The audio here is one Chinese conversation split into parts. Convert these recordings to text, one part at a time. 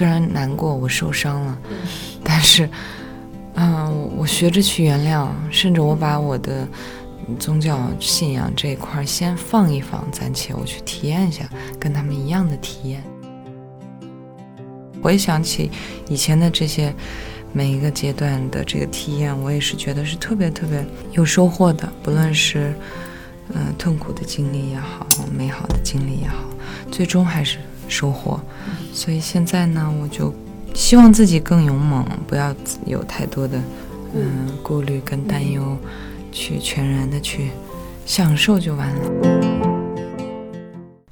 虽然难过，我受伤了，但是，嗯，我学着去原谅，甚至我把我的宗教信仰这一块先放一放，暂且我去体验一下跟他们一样的体验。回想起以前的这些每一个阶段的这个体验，我也是觉得是特别特别有收获的，不论是嗯痛苦的经历也好，美好的经历也好，最终还是收获。所以现在呢，我就希望自己更勇猛，不要有太多的嗯顾虑跟担忧，去全然的去享受就完了。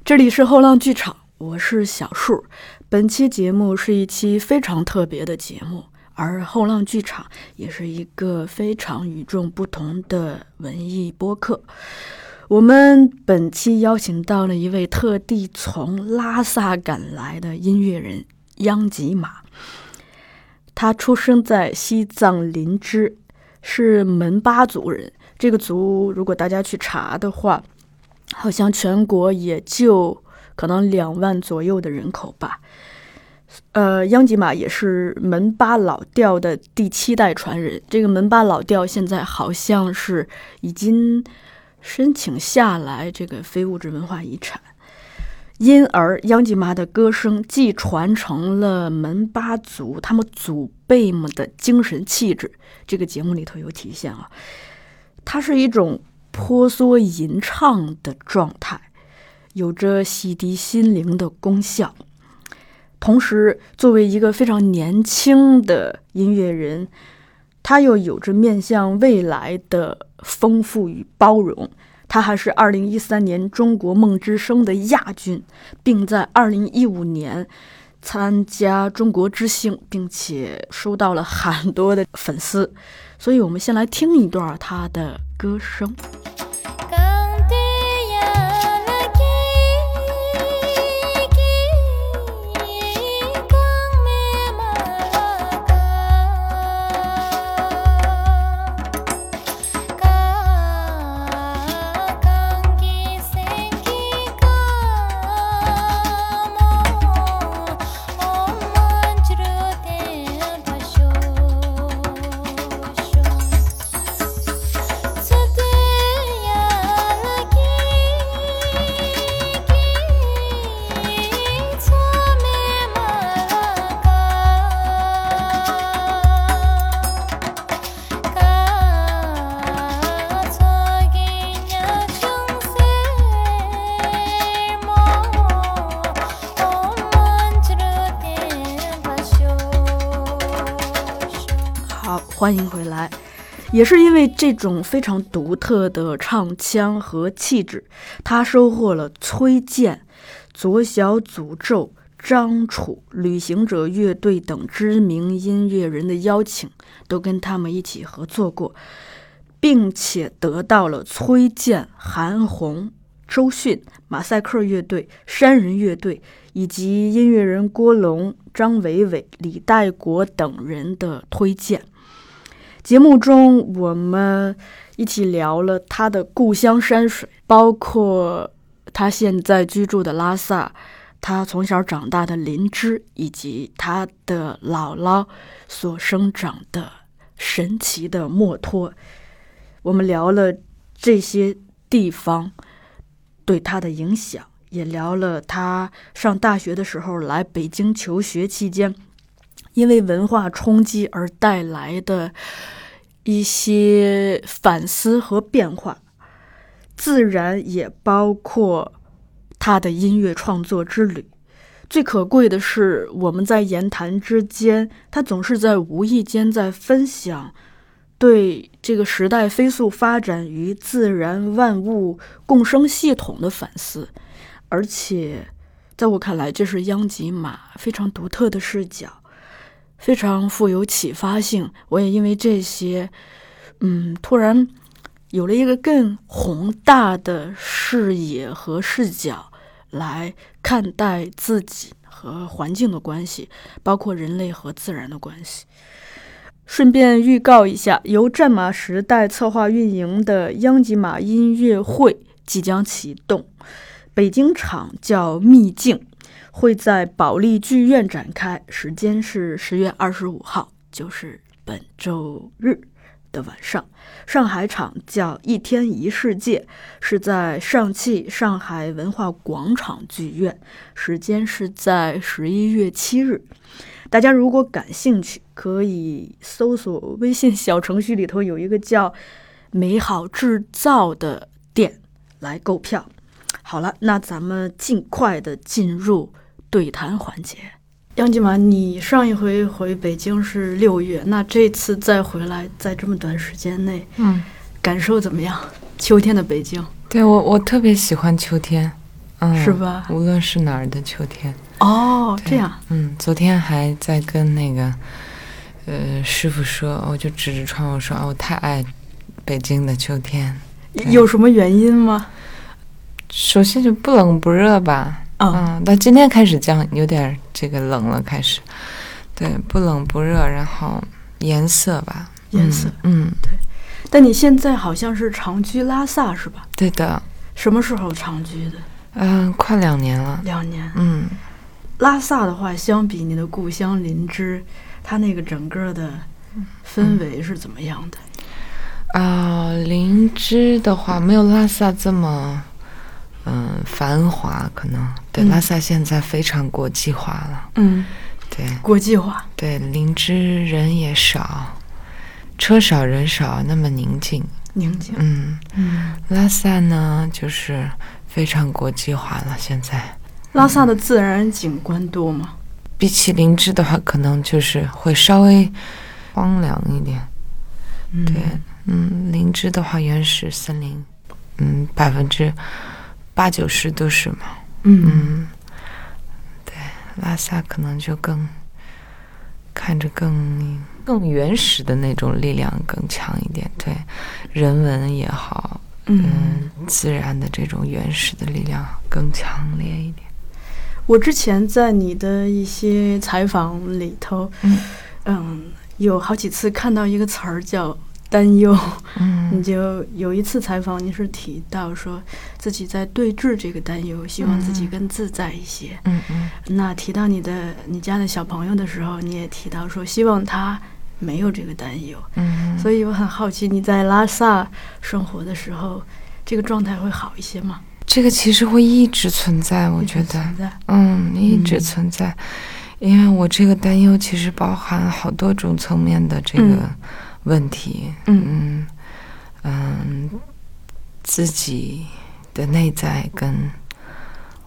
这里是后浪剧场，我是小树。本期节目是一期非常特别的节目，而后浪剧场也是一个非常与众不同的文艺播客。我们本期邀请到了一位特地从拉萨赶来的音乐人央吉玛。他出生在西藏林芝，是门巴族人。这个族如果大家去查的话，好像全国也就。可能两万左右的人口吧。呃，央吉玛也是门巴老调的第七代传人。这个门巴老调现在好像是已经申请下来这个非物质文化遗产，因而央吉玛的歌声既传承了门巴族他们祖辈们的精神气质，这个节目里头有体现啊。它是一种婆娑吟唱的状态。有着洗涤心灵的功效，同时作为一个非常年轻的音乐人，他又有着面向未来的丰富与包容。他还是2013年中国梦之声的亚军，并在2015年参加中国之星，并且收到了很多的粉丝。所以，我们先来听一段他的歌声。欢迎回来，也是因为这种非常独特的唱腔和气质，他收获了崔健、左小诅咒、张楚、旅行者乐队等知名音乐人的邀请，都跟他们一起合作过，并且得到了崔健、韩红、周迅、马赛克乐队、山人乐队以及音乐人郭龙、张伟伟、李代国等人的推荐。节目中，我们一起聊了他的故乡山水，包括他现在居住的拉萨，他从小长大的林芝，以及他的姥姥所生长的神奇的墨脱。我们聊了这些地方对他的影响，也聊了他上大学的时候来北京求学期间。因为文化冲击而带来的一些反思和变化，自然也包括他的音乐创作之旅。最可贵的是，我们在言谈之间，他总是在无意间在分享对这个时代飞速发展与自然万物共生系统的反思，而且在我看来，这是央吉玛非常独特的视角。非常富有启发性，我也因为这些，嗯，突然有了一个更宏大的视野和视角来看待自己和环境的关系，包括人类和自然的关系。顺便预告一下，由战马时代策划运营的央吉玛音乐会即将启动，北京场叫秘境。会在保利剧院展开，时间是十月二十五号，就是本周日的晚上。上海场叫《一天一世界》，是在上汽上海文化广场剧院，时间是在十一月七日。大家如果感兴趣，可以搜索微信小程序里头有一个叫“美好制造”的店来购票。好了，那咱们尽快的进入对谈环节。杨金满，你上一回回北京是六月，那这次再回来，在这么短时间内，嗯，感受怎么样？秋天的北京，对我我特别喜欢秋天，嗯，是吧？无论是哪儿的秋天。哦，这样，嗯，昨天还在跟那个呃师傅说，我就指着窗户说啊，我太爱北京的秋天。有什么原因吗？首先就不冷不热吧，嗯。嗯，到今天开始降，有点儿这个冷了，开始，对，不冷不热，然后颜色吧，颜色嗯，对。但你现在好像是长居拉萨是吧？对的，什么时候长居的？嗯、快两年了，两年。嗯，拉萨的话，相比你的故乡林芝，它那个整个的氛围是怎么样的？啊、林芝的话没有拉萨这么，嗯、繁华，可能对、嗯拉萨现在非常国际化了，嗯，对国际化。对，林芝人也少，车少人少，那么宁静，宁静。嗯。嗯，拉萨呢，就是非常国际化了。现在拉萨的自然景观多吗？比起林芝的话，可能就是会稍微荒凉一点。嗯对，嗯，林芝的话，原始森林，嗯，百分之八九十都是嘛。嗯嗯，对，拉萨可能就更看着更更原始的那种力量更强一点。对，人文也好，嗯，嗯，自然的这种原始的力量更强烈一点。我之前在你的一些采访里头，嗯嗯，有好几次看到一个词儿叫担忧。嗯你嗯就有一次采访，你是提到说自己在对峙这个担忧，希望自己嗯更自在一些。嗯嗯那提到你的你家的小朋友的时候，你也提到说希望他没有这个担忧。嗯，所以我很好奇，你在拉萨生活的时候，这个状态会好一些吗？这个其实会一直存在，我觉得一直存，在。嗯，一直嗯存在，因为我这个担忧其实包含好多种层面的这个嗯问题。嗯。嗯嗯，自己的内在跟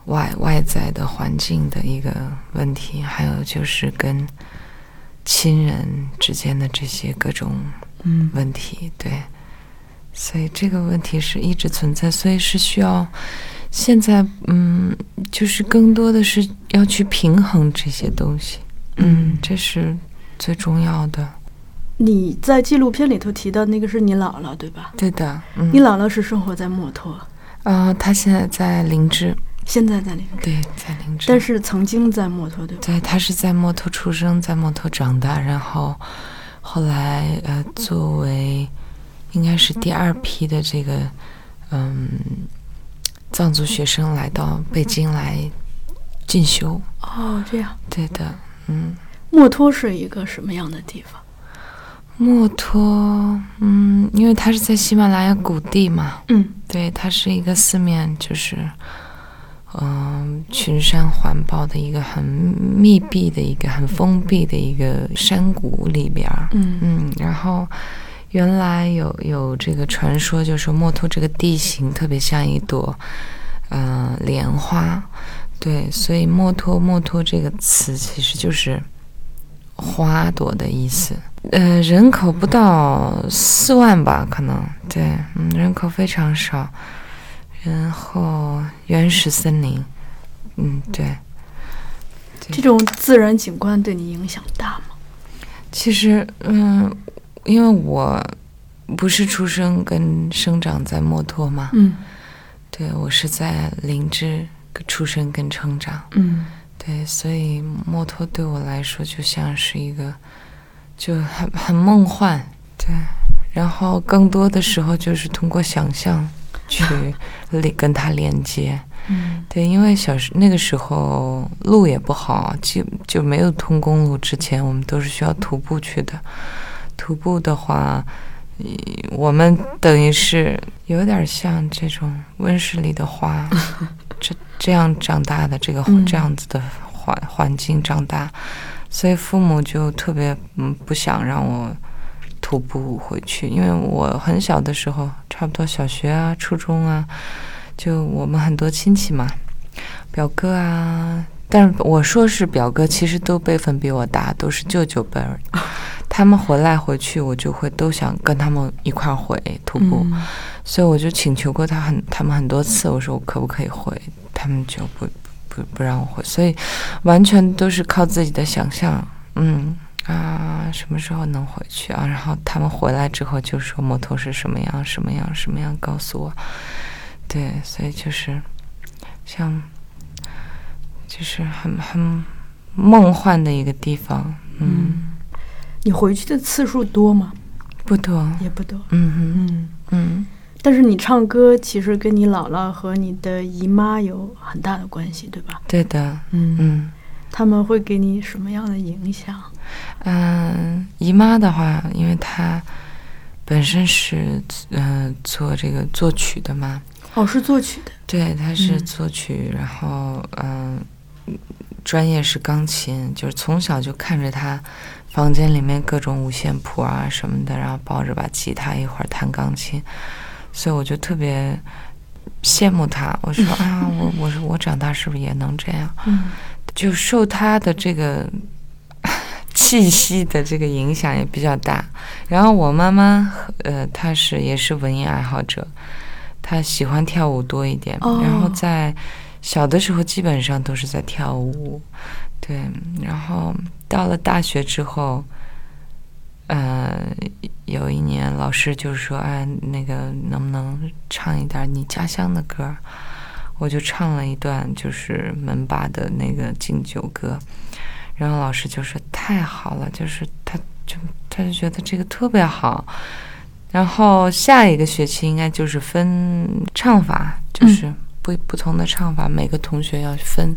外外在的环境的一个问题，还有就是跟亲人之间的这些各种嗯问题，对，所以这个问题是一直存在，所以是需要现在，嗯，就是更多的是要去平衡这些东西，嗯，这是最重要的，你在纪录片里头提到那个是你姥姥对吧？对的，嗯，你姥姥是生活在墨脱，啊、她现在在林芝，现在在林芝，对，在林芝，但是曾经在墨脱对吧？对她是在墨脱出生，在墨脱长大，然后后来呃，作为应该是第二批的这个嗯藏族学生来到北京来进修。哦，这样。对的，嗯，墨脱是一个什么样的地方？墨脱，嗯，因为它是在喜马拉雅谷地嘛，嗯对，它是一个四面就是，嗯、群山环抱的一个很密闭的一个很封闭的一个山谷里边儿。嗯嗯，然后原来有有这个传说，就是说墨脱这个地形特别像一朵，呃，莲花。对，所以墨脱墨脱这个词其实就是花朵的意思。呃，人口不到四万吧，可能对，嗯，人口非常少。然后原始森林，嗯，对。这种自然景观对你影响大吗？其实，嗯，因为我不是出生跟生长在墨脱嘛，嗯对我是在林芝出生跟成长，嗯对，所以墨脱对我来说就像是一个，就很很梦幻，对。然后更多的时候就是通过想象去连跟它连接。嗯对，因为小时那个时候路也不好，就就没有通公路之前，我们都是需要徒步去的。徒步的话，呃我们等于是有点像这种温室里的花，这这样长大的这个嗯这样子的环环境长大，所以父母就特别嗯不想让我徒步回去，因为我很小的时候，差不多小学啊、初中啊，就我们很多亲戚嘛，表哥啊，但是我说是表哥，其实都辈分比我大，都是舅舅辈儿。他们回来回去，我就会都想跟他们一块儿回徒步，嗯所以我就请求过他很他们很多次，我说我可不可以回，他们就不不不让我回，所以完全都是靠自己的想象，嗯啊，什么时候能回去啊？然后他们回来之后就说摩托是什么样什么样什么样，告诉我，对，所以就是像就是很很梦幻的一个地方，嗯，你回去的次数多吗？不多，也不多。嗯哼嗯，嗯。但是你唱歌其实跟你姥姥和你的姨妈有很大的关系，对吧？对的，嗯嗯他们会给你什么样的影响？嗯，姨妈的话，因为她本身是嗯、呃做这个作曲的嘛，哦，是作曲的。对，她是嗯作曲，然后嗯、专业是钢琴，就是从小就看着她房间里面各种五线谱啊什么的，然后抱着把吉他一会儿弹钢琴，所以我就特别羡慕他。我说啊，我我说我长大是不是也能这样？嗯就受他的这个 气息的这个影响也比较大。然后我妈妈，呃，她是也是文艺爱好者，她喜欢跳舞多一点。哦然后在小的时候基本上都是在跳舞，对。然后到了大学之后，呃，有一年老师就说：“哎，那个能不能唱一点你家乡的歌？”我就唱了一段就是门把的那个敬酒歌，然后老师就说太好了，就是他就他就觉得这个特别好。然后下一个学期应该就是分唱法，就是不不同的唱法，每个同学要分。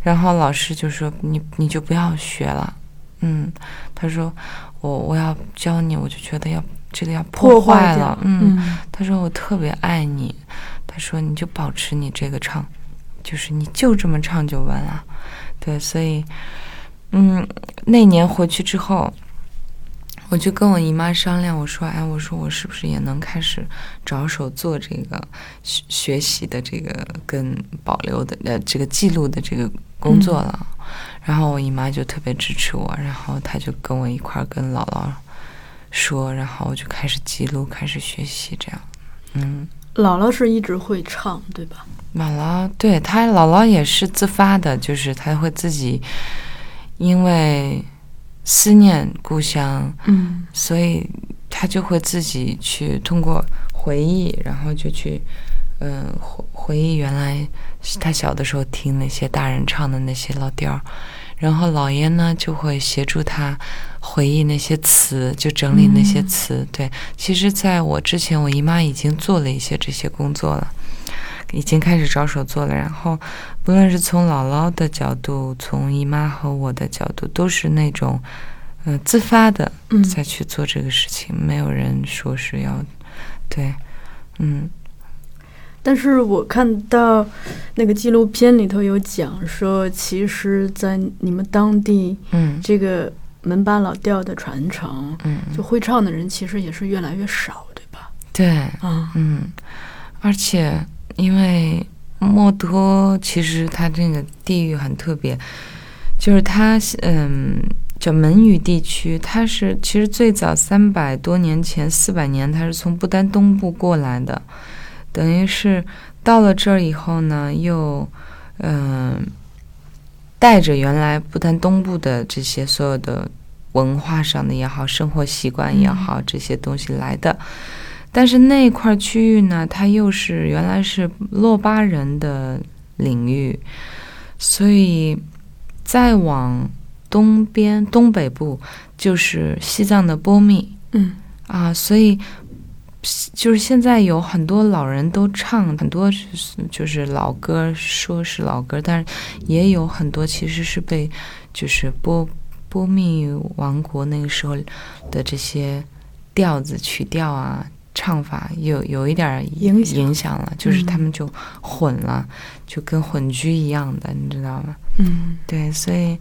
然后老师就说你你就不要学了，嗯，他说我我要教你，我就觉得要这个要破坏掉了，嗯，嗯他说我特别爱你，他说你就保持你这个唱，就是你就这么唱就完了。对，所以，嗯，那年回去之后，我就跟我姨妈商量，我说，哎，我说我是不是也能开始着手做这个学学习的这个跟保留的呃这个记录的这个工作了。然后我姨妈就特别支持我，然后她就跟我一块儿跟姥姥说，然后我就开始记录，开始学习，这样。嗯，姥姥是一直会唱，对吧？姥姥对她姥姥也是自发的，就是她会自己因为思念故乡，嗯所以她就会自己去通过回忆，然后就去嗯回回忆原来她小的时候听那些大人唱的那些老调儿，然后姥爷呢就会协助他回忆那些词，就整理那些嗯词。对，其实在我之前，我姨妈已经做了一些这些工作了。已经开始着手做了，然后不论是从姥姥的角度，从姨妈和我的角度，都是那种，呃，自发的嗯再去做这个事情，没有人说是要，对，嗯但是我看到那个纪录片里头有讲说，其实，在你们当地嗯。这个门巴老调的传承，嗯，就会唱的人其实也是越来越少，对吧？对，啊，嗯，而且因为墨脱其实它这个地域很特别，就是它嗯叫门语地区，它是其实最早三百多年前四百年，它是从不丹东部过来的，等于是到了这儿以后呢，又嗯、带着原来不丹东部的这些所有的文化上的也好，生活习惯也好，这些东西来的。但是那块区域呢，它又是原来是洛巴人的领域，所以再往东边东北部就是西藏的波密。嗯。啊，所以就是现在有很多老人都唱很多就是老歌，说是老歌，但是也有很多其实是被就是波波密王国那个时候的这些调子曲调啊。唱法有有一点影影响了，就是他们就混了，就跟混居一样的，你知道吗？嗯，对，所以，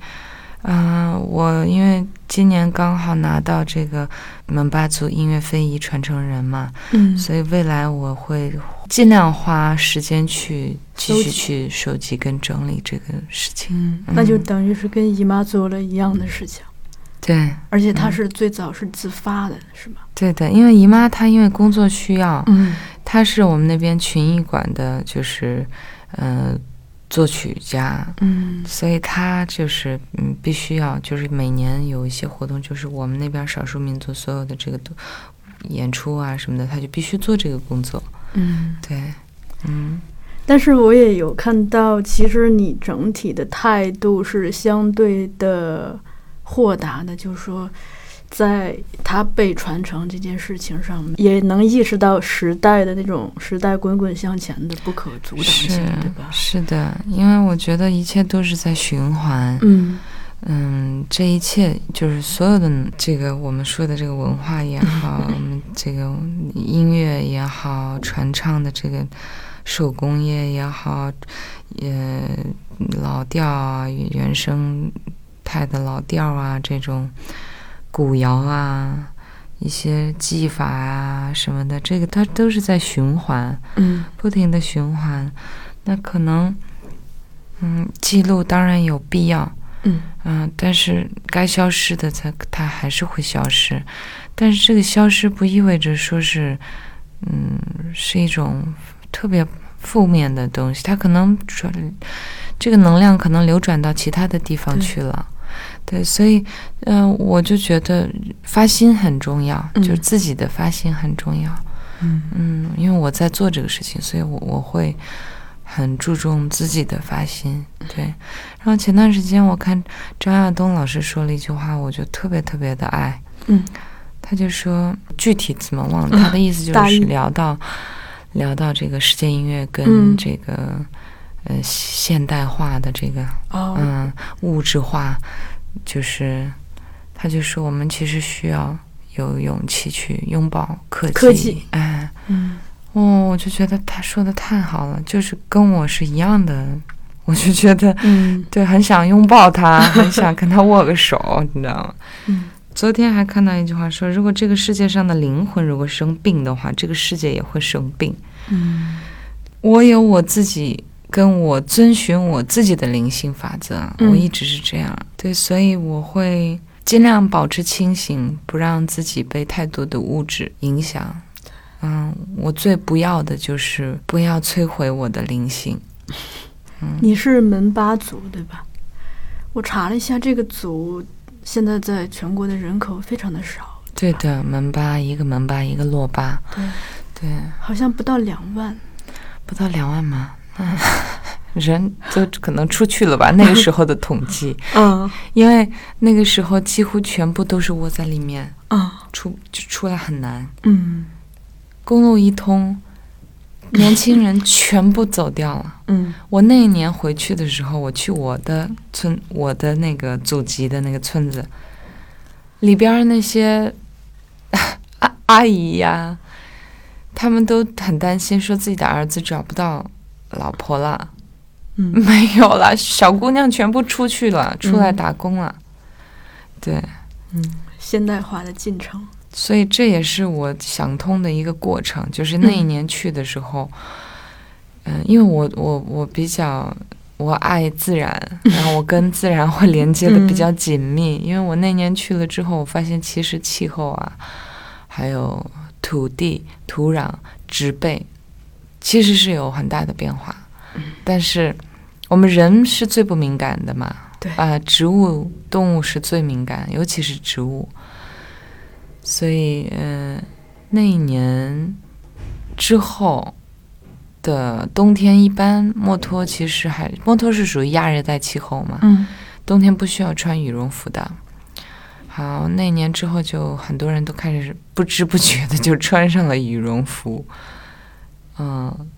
啊，我因为今年刚好拿到这个门巴族音乐非遗传承人嘛，嗯，所以未来我会尽量花时间去继续去收集跟整理这个事情。嗯，那就等于是跟姨妈做了一样的事情。对，而且她是最早是自发的，是吗？对的，因为姨妈她因为工作需要，嗯，她是我们那边群艺馆的，就是嗯作曲家，嗯，所以他就是嗯必须要就是每年有一些活动，就是我们那边少数民族所有的这个演出啊什么的，他就必须做这个工作，嗯，对，嗯，但是我也有看到，其实你整体的态度是相对的。豁达的，就是说，在他被传承这件事情上，也能意识到时代的那种时代滚滚向前的不可阻挡性，对吧？是的，因为我觉得一切都是在循环。嗯嗯，这一切就是所有的这个我们说的这个文化也好，我们这个音乐也好，传唱的这个手工业也好，也，老调啊，原生态的老调啊，这种古谣啊，一些技法啊什么的，这个它都是在循环，嗯，不停的循环。那可能，嗯，记录当然有必要，嗯嗯，但是该消失的它它还是会消失。但是这个消失不意味着说是，嗯，是一种特别负面的东西，它可能转这个能量可能流转到其他的地方去了。对，所以，嗯，我就觉得发心很重要，就是自己的发心很重要。嗯嗯，因为我在做这个事情，所以我我会很注重自己的发心。对，然后前段时间我看张亚东老师说了一句话，我就特别特别的爱。嗯，他就说具体怎么忘了，他的意思就 是聊到聊到这个世界音乐跟这个呃现代化的这个嗯物质化。就是，他就说我们其实需要有勇气去拥抱科技。科技，哎，嗯，哦，我就觉得他说的太好了，就是跟我是一样的，我就觉得，嗯，对，很想拥抱他，很想跟他握个手，你知道吗？嗯，昨天还看到一句话说，如果这个世界上的灵魂如果生病的话，这个世界也会生病。嗯，我有我自己。跟我遵循我自己的灵性法则，我一直是这样。对，所以我会尽量保持清醒，不让自己被太多的物质影响。嗯，我最不要的就是不要摧毁我的灵性。嗯，你是门巴族对吧？我查了一下，这个族现在在全国的人口非常的少。对的，门巴一个门巴一个洛巴。对，对，好像不到两万，不到两万吗？嗯，人都可能出去了吧？那个时候的统计，嗯，因为那个时候几乎全部都是窝在里面，啊，出就出来很难，嗯，公路一通，年轻人全部走掉了，嗯，我那一年回去的时候，我去我的村，我的那个祖籍的那个村子里边那些 阿阿姨呀，他们都很担心，说自己的儿子找不到。老婆了，嗯，没有了，小姑娘全部出去了，出来打工了，对，嗯，现代化的进程，所以这也是我想通的一个过程，就是那一年去的时候，嗯，因为我我我比较我爱自然，然后我跟自然会连接的比较紧密，因为我那年去了之后，我发现其实气候啊，还有土地、土壤、植被。其实是有很大的变化，但是我们人是最不敏感的嘛？对啊，植物、动物是最敏感，尤其是植物。所以，嗯，那一年之后的冬天，一般墨脱其实还墨脱是属于亚热带气候嘛？嗯，冬天不需要穿羽绒服的。好，那年之后就很多人都开始不知不觉的就穿上了羽绒服，嗯，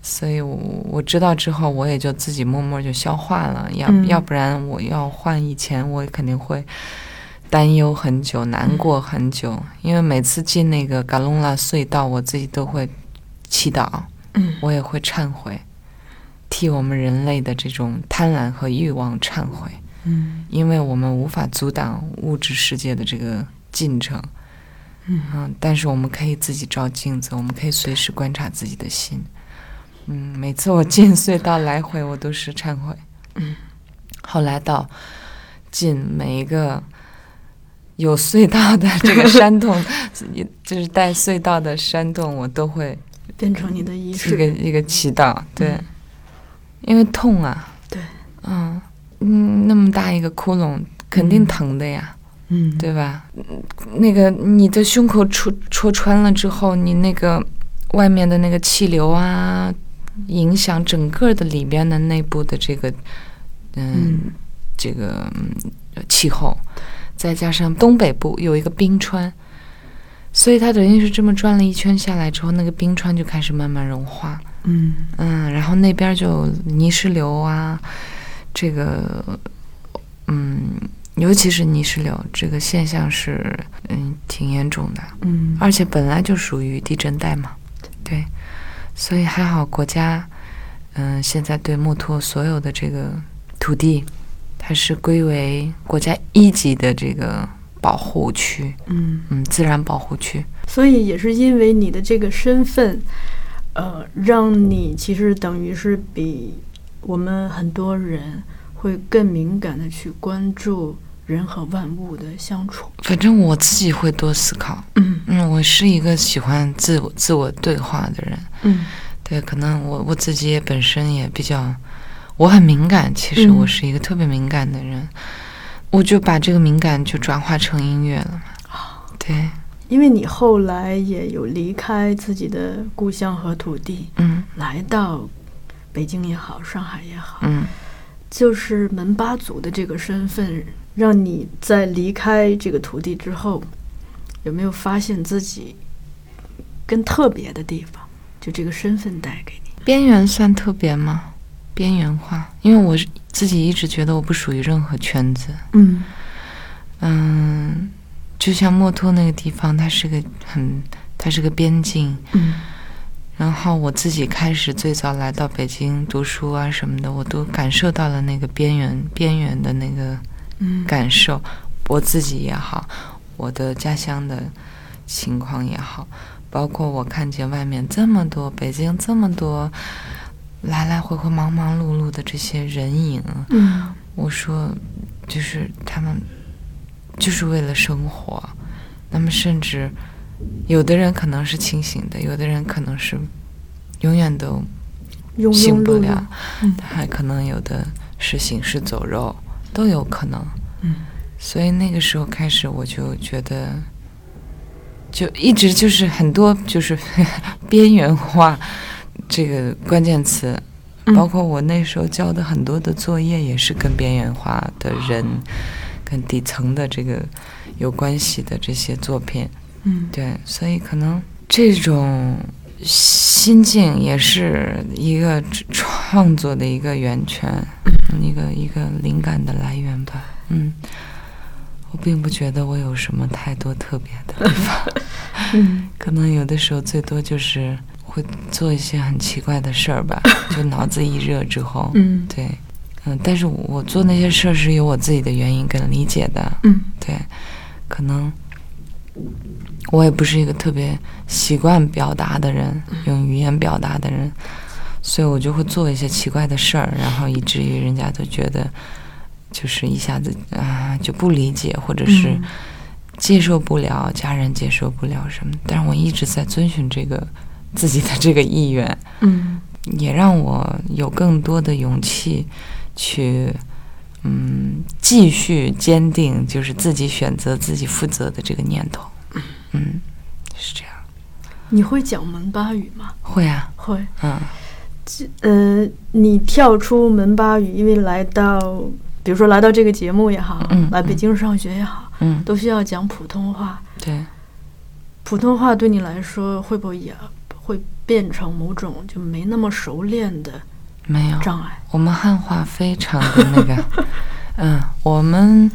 所以我我知道之后，我也就自己默默就消化了，要、嗯。要不然我要换以前，我肯定会担忧很久，难过很久，因为每次进那个嘎隆拉隧道，我自己都会祈祷，嗯我也会忏悔，替我们人类的这种贪婪和欲望忏悔。嗯。因为我们无法阻挡物质世界的这个进程，嗯但是我们可以自己照镜子，我们可以随时观察自己的心。嗯，每次我进隧道来回，我都是忏悔。嗯，后来到进每一个有隧道的这个山洞，就是带隧道的山洞，我都会变成你的仪一个。一个祈祷。对，嗯因为痛啊。对，嗯嗯，那么大一个窟窿，肯定嗯疼的呀。嗯，对吧？嗯那个你的胸口戳戳穿了之后，你那个外面的那个气流啊，影响整个的里边的内部的这个，嗯，嗯这个嗯气候，再加上东北部有一个冰川，所以它等于是这么转了一圈下来之后，那个冰川就开始慢慢融化。嗯嗯，然后那边就泥石流啊，这个，嗯，尤其是泥石流这个现象是，嗯，挺严重的，嗯。而且本来就属于地震带嘛，对，所以还好国家，嗯，现在对墨脱所有的这个土地，它是归为国家一级的这个保护区，嗯，嗯，自然保护区，所以也是因为你的这个身份，呃，让你其实等于是比我们很多人会更敏感的去关注人和万物的相处。反正我自己会多思考。嗯嗯，我是一个喜欢自我自我对话的人。嗯对，可能我我自己也本身也比较，我很敏感。其实嗯我是一个特别敏感的人，我就把这个敏感就转化成音乐了嘛。对，因为你后来也有离开自己的故乡和土地，嗯来到北京也好，上海也好，嗯，就是门巴族的这个身份，让你在离开这个土地之后，有没有发现自己更特别的地方？就这个身份带给你。边缘算特别吗？边缘化，因为我自己一直觉得我不属于任何圈子。嗯嗯，就像墨脱那个地方，它是个很，它是个边境。嗯然后我自己开始最早来到北京读书啊什么的，我都感受到了那个边缘边缘的那个嗯感受，我自己也好，我的家乡的情况也好，包括我看见外面这么多北京这么多来来回回忙忙碌碌的这些人影，嗯。我说就是他们就是为了生活，那么甚至有的人可能是清醒的，有的人可能是永远都醒不了，嗯。还可能有的是行尸走肉，都有可能。嗯所以那个时候开始，我就觉得，就一直就是很多就是 边缘化这个关键词，嗯包括我那时候交的很多的作业也是跟边缘化的人、跟底层的这个有关系的这些作品。嗯对，所以可能这种心境也是一个创作的一个源泉，一个一个灵感的来源吧。嗯，我并不觉得我有什么太多特别的地方，嗯。可能有的时候最多就是会做一些很奇怪的事儿吧，就脑子一热之后，嗯。对，嗯，但是我做那些事儿是有我自己的原因跟理解的，嗯。对，可能我也不是一个特别习惯表达的人，用语言表达的人，所以我就会做一些奇怪的事儿，然后以至于人家都觉得就是一下子啊就不理解，或者是嗯接受不了，家人接受不了什么。但是我一直在遵循这个自己的这个意愿，嗯也让我有更多的勇气去，嗯，继续坚定就是自己选择、自己负责的这个念头。嗯，是这样。你会讲门巴语吗？会啊，会。嗯呃，你跳出门巴语，因为来到，比如说来到这个节目也好，嗯来北京上学也好，嗯，都需要讲普通话。对，普通话对你来说会不会也会变成某种就没那么熟练的没有障碍？我们汉话非常的那个，嗯，我们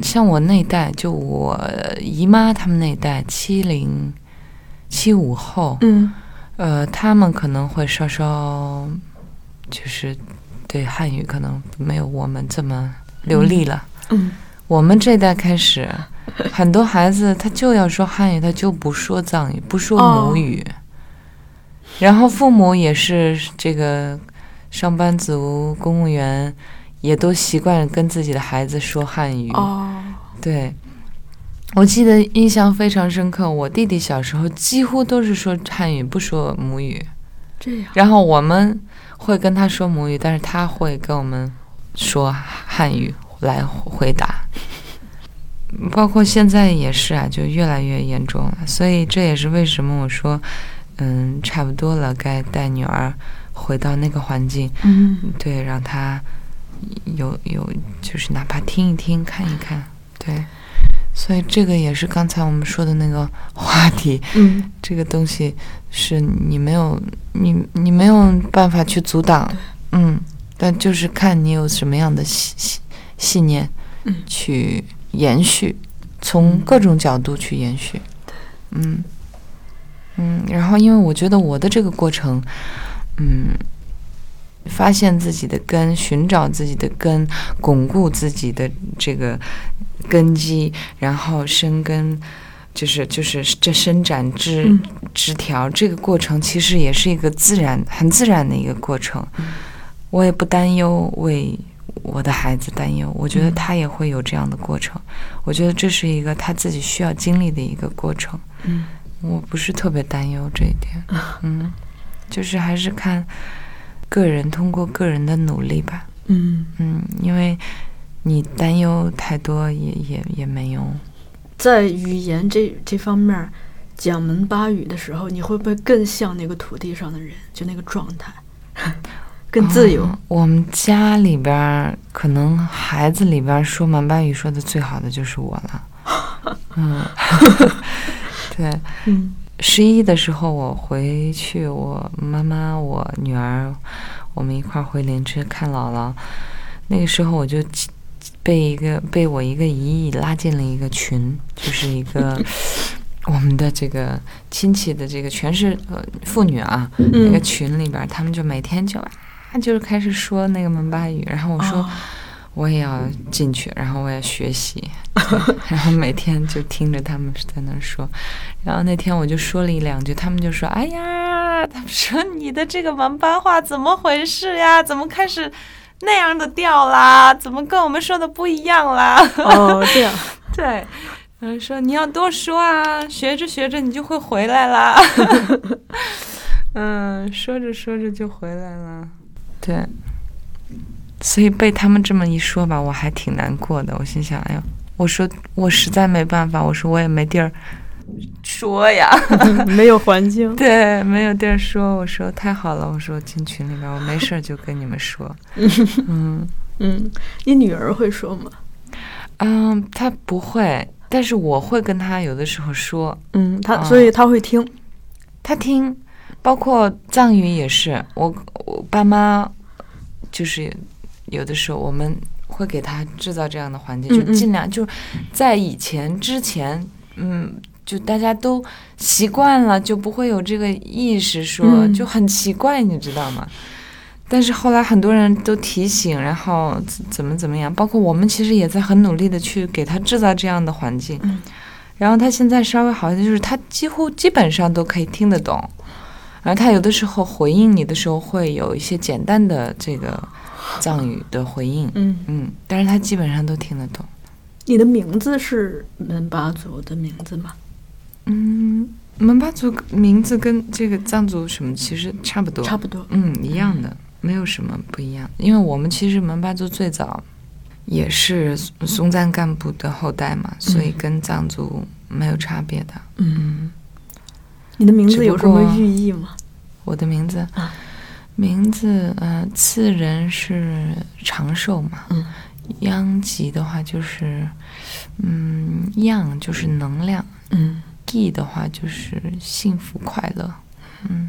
像我那一代，就我姨妈他们那一代，七零七五后，嗯呃，他们可能会稍稍就是对汉语可能没有我们这么流利了。嗯我们这一代开始，很多孩子他就要说汉语，他就不说藏语，不说母语。然后父母也是这个上班族、公务员，也都习惯跟自己的孩子说汉语。哦，对，我记得印象非常深刻。我弟弟小时候几乎都是说汉语，不说母语。这样然后我们会跟他说母语，但是他会跟我们说汉语来回答。包括现在也是啊，就越来越严重了。所以这也是为什么我说，嗯，差不多了，该带女儿回到那个环境，嗯对，让她有有，就是哪怕听一听、看一看，对。所以这个也是刚才我们说的那个话题，嗯 这个东西是你没有你你没有办法去阻挡，嗯，但就是看你有什么样的信信信念嗯去延续，从各种角度去延续，嗯嗯，然后因为我觉得我的这个过程，嗯。发现自己的根，寻找自己的根，巩固自己的这个根基，然后生根，就是就是这伸展枝、嗯枝条，这个过程其实也是一个自然、很自然的一个过程。我也不担忧为我的孩子担忧，我觉得嗯他也会有这样的过程。我觉得这是一个他自己需要经历的一个过程。嗯我不是特别担忧这一点，嗯，就是还是看个人通过个人的努力吧，嗯，嗯，因为你担忧太多也也也没用。在语言这这方面讲门巴语的时候，你会不会更像那个土地上的人，就那个状态，更自由？哦我们家里边可能孩子里边说满巴语说的最好的就是我了，嗯，对。嗯十一的时候，我回去，我妈妈、我女儿，我们一块儿回莲池看姥姥。那个时候，我就被一个被我一个姨姨拉进了一个群，就是一个 我们的这个亲戚的这个全是呃妇女啊，那个嗯，群里边，他们就每天就啊就是开始说那个门巴语，然后我说。哦我也要进去，然后我也学习，然后每天就听着他们在那说，然后那天我就说了一两句，他们就说：“哎呀，他们说你的这个蒙巴话怎么回事呀？怎么开始那样的调啦？怎么跟我们说的不一样啦哦，这样，？” 对，然后说你要多说啊，学着学着你就会回来啦。嗯，说着说着就回来了，对。所以被他们这么一说吧，我还挺难过的。我心想，哎呦，我说我实在没办法，我说我也没地儿说呀，没有环境。对，没有地儿说。我说太好了，我说进群里面，我没事儿就跟你们说。嗯嗯，你女儿会说吗？嗯，她不会，但是我会跟她有的时候说，嗯，她啊所以她会听。她听，包括藏语也是，我我爸妈就是有的时候我们会给他制造这样的环境，嗯就尽量就在以前之前，嗯，就大家都习惯了，就不会有这个意识说，嗯就很奇怪，你知道吗？但是后来很多人都提醒，然后怎怎么怎么样，包括我们其实也在很努力的去给他制造这样的环境。嗯然后他现在稍微好一点，就是他几乎基本上都可以听得懂。然后他有的时候回应你的时候会有一些简单的这个藏语的回应，嗯，嗯，但是他基本上都听得懂。你的名字是门巴族的名字吗？嗯，门巴族名字跟这个藏族什么其实差不多，差不多。嗯，一样的，没有什么不一样。因为我们其实门巴族最早也是松赞干部的后代嘛，所以跟藏族没有差别的。嗯，嗯，你的名字有什么寓意吗？我的名字啊，名字呃，次人是长寿嘛，嗯央吉的话就是，嗯，样就是能量，嗯，吉的话就是幸福快乐。嗯，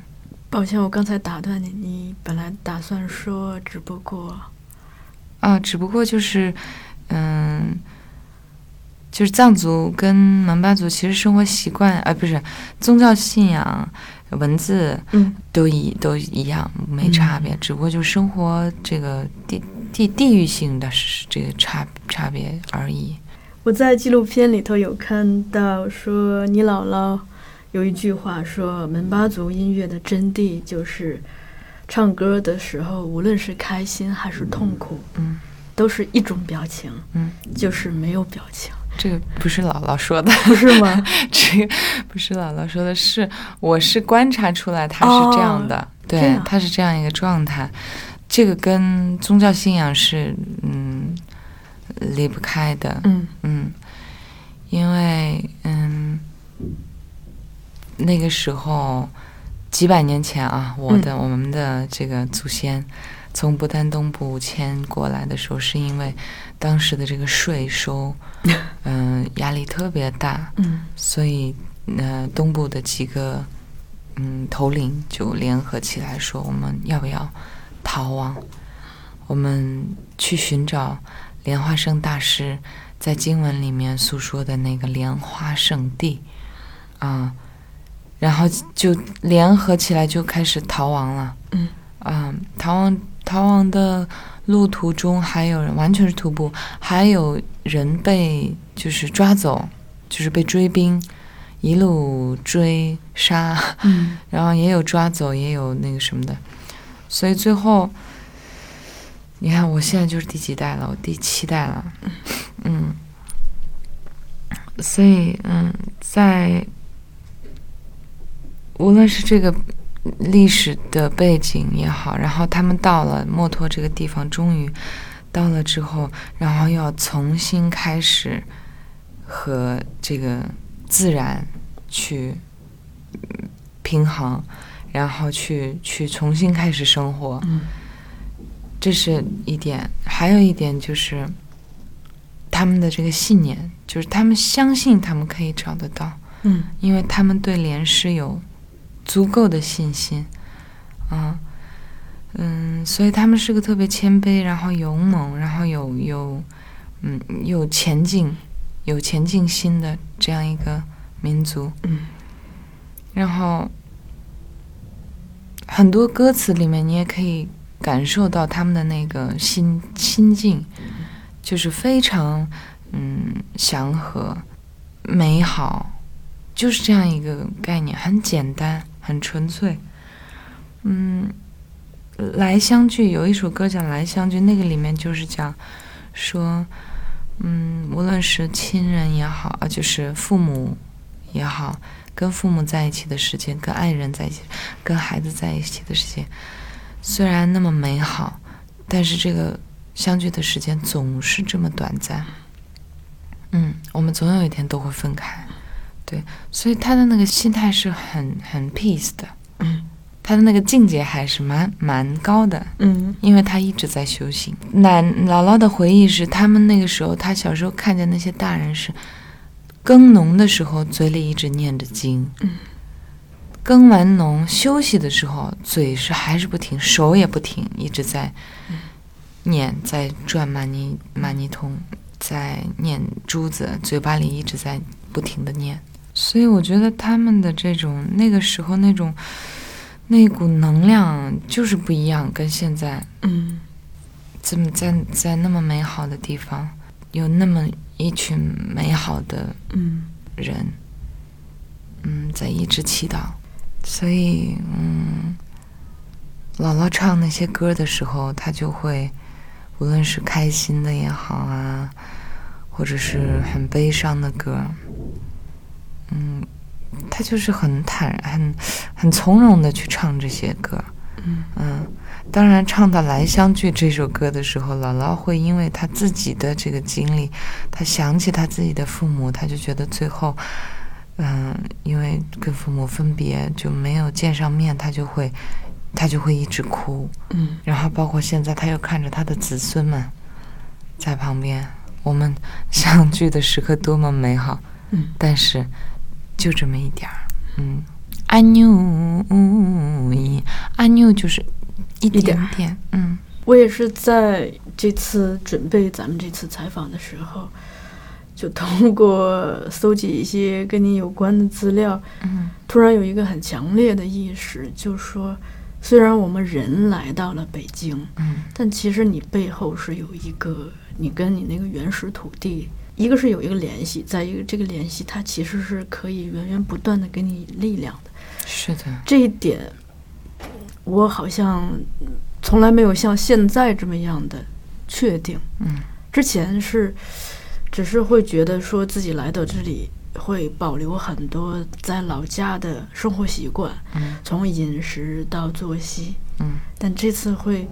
抱歉，我刚才打断你，你本来打算说，只不过，啊，只不过就是，嗯，就是藏族跟蒙巴族其实生活习惯，啊，不是宗教信仰、文字嗯。都一都一样，没差别，只不过就生活这个地地地域性的是这个差差别而已。我在纪录片里头有看到说，你姥姥有一句话说，门巴族音乐的真谛就是，唱歌的时候，无论是开心还是痛苦，嗯。都是一种表情，嗯，就是没有表情，这个不是姥姥说的，不是吗？这个不是姥姥说的是，我是观察出来他是这样的，哦对，他是这样一个状态。这个跟宗教信仰是嗯离不开的，嗯。嗯，因为嗯那个时候几百年前啊，我的、我们的这个祖先从不丹东部迁过来的时候，是因为当时的这个税收，嗯、压力特别大，嗯所以呃东部的几个嗯头领就联合起来说，我们要不要逃亡？我们去寻找莲花生大师在经文里面诉说的那个莲花圣地啊，然后就联合起来就开始逃亡了。嗯啊，逃亡逃亡的路途中还有人完全是徒步，还有人被就是抓走，就是被追兵一路追杀，嗯。然后也有抓走，也有那个什么的，所以最后，你看我现在就是第几代了？我第七代了，嗯，所以嗯，在无论是这个历史的背景也好，然后他们到了墨脱这个地方，终于到了之后，然后要重新开始和这个自然去嗯平衡，然后去去重新开始生活，嗯这是一点。还有一点就是他们的这个信念，就是他们相信他们可以找得到。嗯因为他们对莲师有足够的信心，啊，嗯，所以他们是个特别谦卑，然后勇猛，然后有有嗯有前进、有前进心的这样一个民族。嗯然后很多歌词里面，你也可以感受到他们的那个心心境，就是非常嗯祥和、美好，就是这样一个概念，很简单，很纯粹。嗯，来相聚有一首歌叫《来相聚》，那个里面就是讲说，嗯，无论是亲人也好，啊，就是父母也好，跟父母在一起的时间，跟爱人在一起，跟孩子在一起的时间，虽然那么美好，但是这个相聚的时间总是这么短暂。嗯，我们总有一天都会分开，对，所以他的那个心态是很很 peace 的，嗯他的那个境界还是蛮蛮高的，嗯因为他一直在修行。奶姥姥的回忆是，他们那个时候，他小时候看见那些大人是耕农的时候，嘴里一直念着经，嗯耕完农休息的时候，嘴是还是不停，手也不停，一直在念，在转玛尼玛尼通，在念珠子，嘴巴里一直在不停的念。所以我觉得他们的这种那个时候那种那股能量就是不一样，跟现在嗯。这么在在那么美好的地方，有那么一群美好的嗯。人，嗯，在一直祈祷，所以嗯，姥姥唱那些歌的时候，她就会，无论是开心的也好啊，或者是很悲伤的歌，嗯，她就是很坦然、很很从容的去唱这些歌，嗯嗯，当然，唱到《来相聚》这首歌的时候，姥姥会因为她自己的这个经历，她想起她自己的父母，她就觉得最后，嗯，因为跟父母分别就没有见上面，她就会，她就会一直哭。嗯然后包括现在，她又看着她的子孙们，在旁边，我们相聚的时刻多么美好。嗯，但是就这么一点儿，嗯，安妞，安妞就是一一点点点，嗯。我也是在这次准备咱们这次采访的时候，就通过搜集一些跟你有关的资料，嗯。突然有一个很强烈的意识，就是说，虽然我们人来到了北京，嗯。但其实你背后是有一个，你跟你那个原始土地，一个是有一个联系，再一个这个联系它其实是可以源源不断的给你力量的。是的，这一点，我好像从来没有像现在这么样的确定。嗯之前是只是会觉得说自己来到这里会保留很多在老家的生活习惯，嗯从饮食到作息，嗯但这次会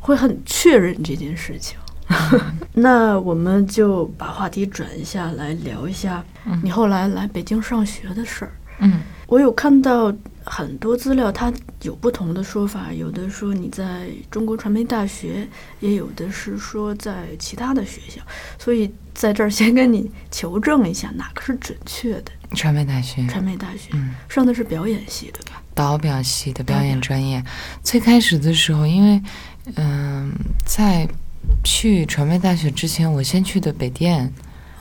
会很确认这件事情。那我们就把话题转一下来聊一下嗯你后来来北京上学的事儿。嗯我有看到很多资料，它有不同的说法，有的说你在中国传媒大学，也有的是说在其他的学校，所以在这儿先跟你求证一下，哪个是准确的。传媒大学，传媒大学、嗯。上的是表演系，对吧？导表系的表演专业，最开始的时候，因为嗯、在去传媒大学之前，我先去的北电，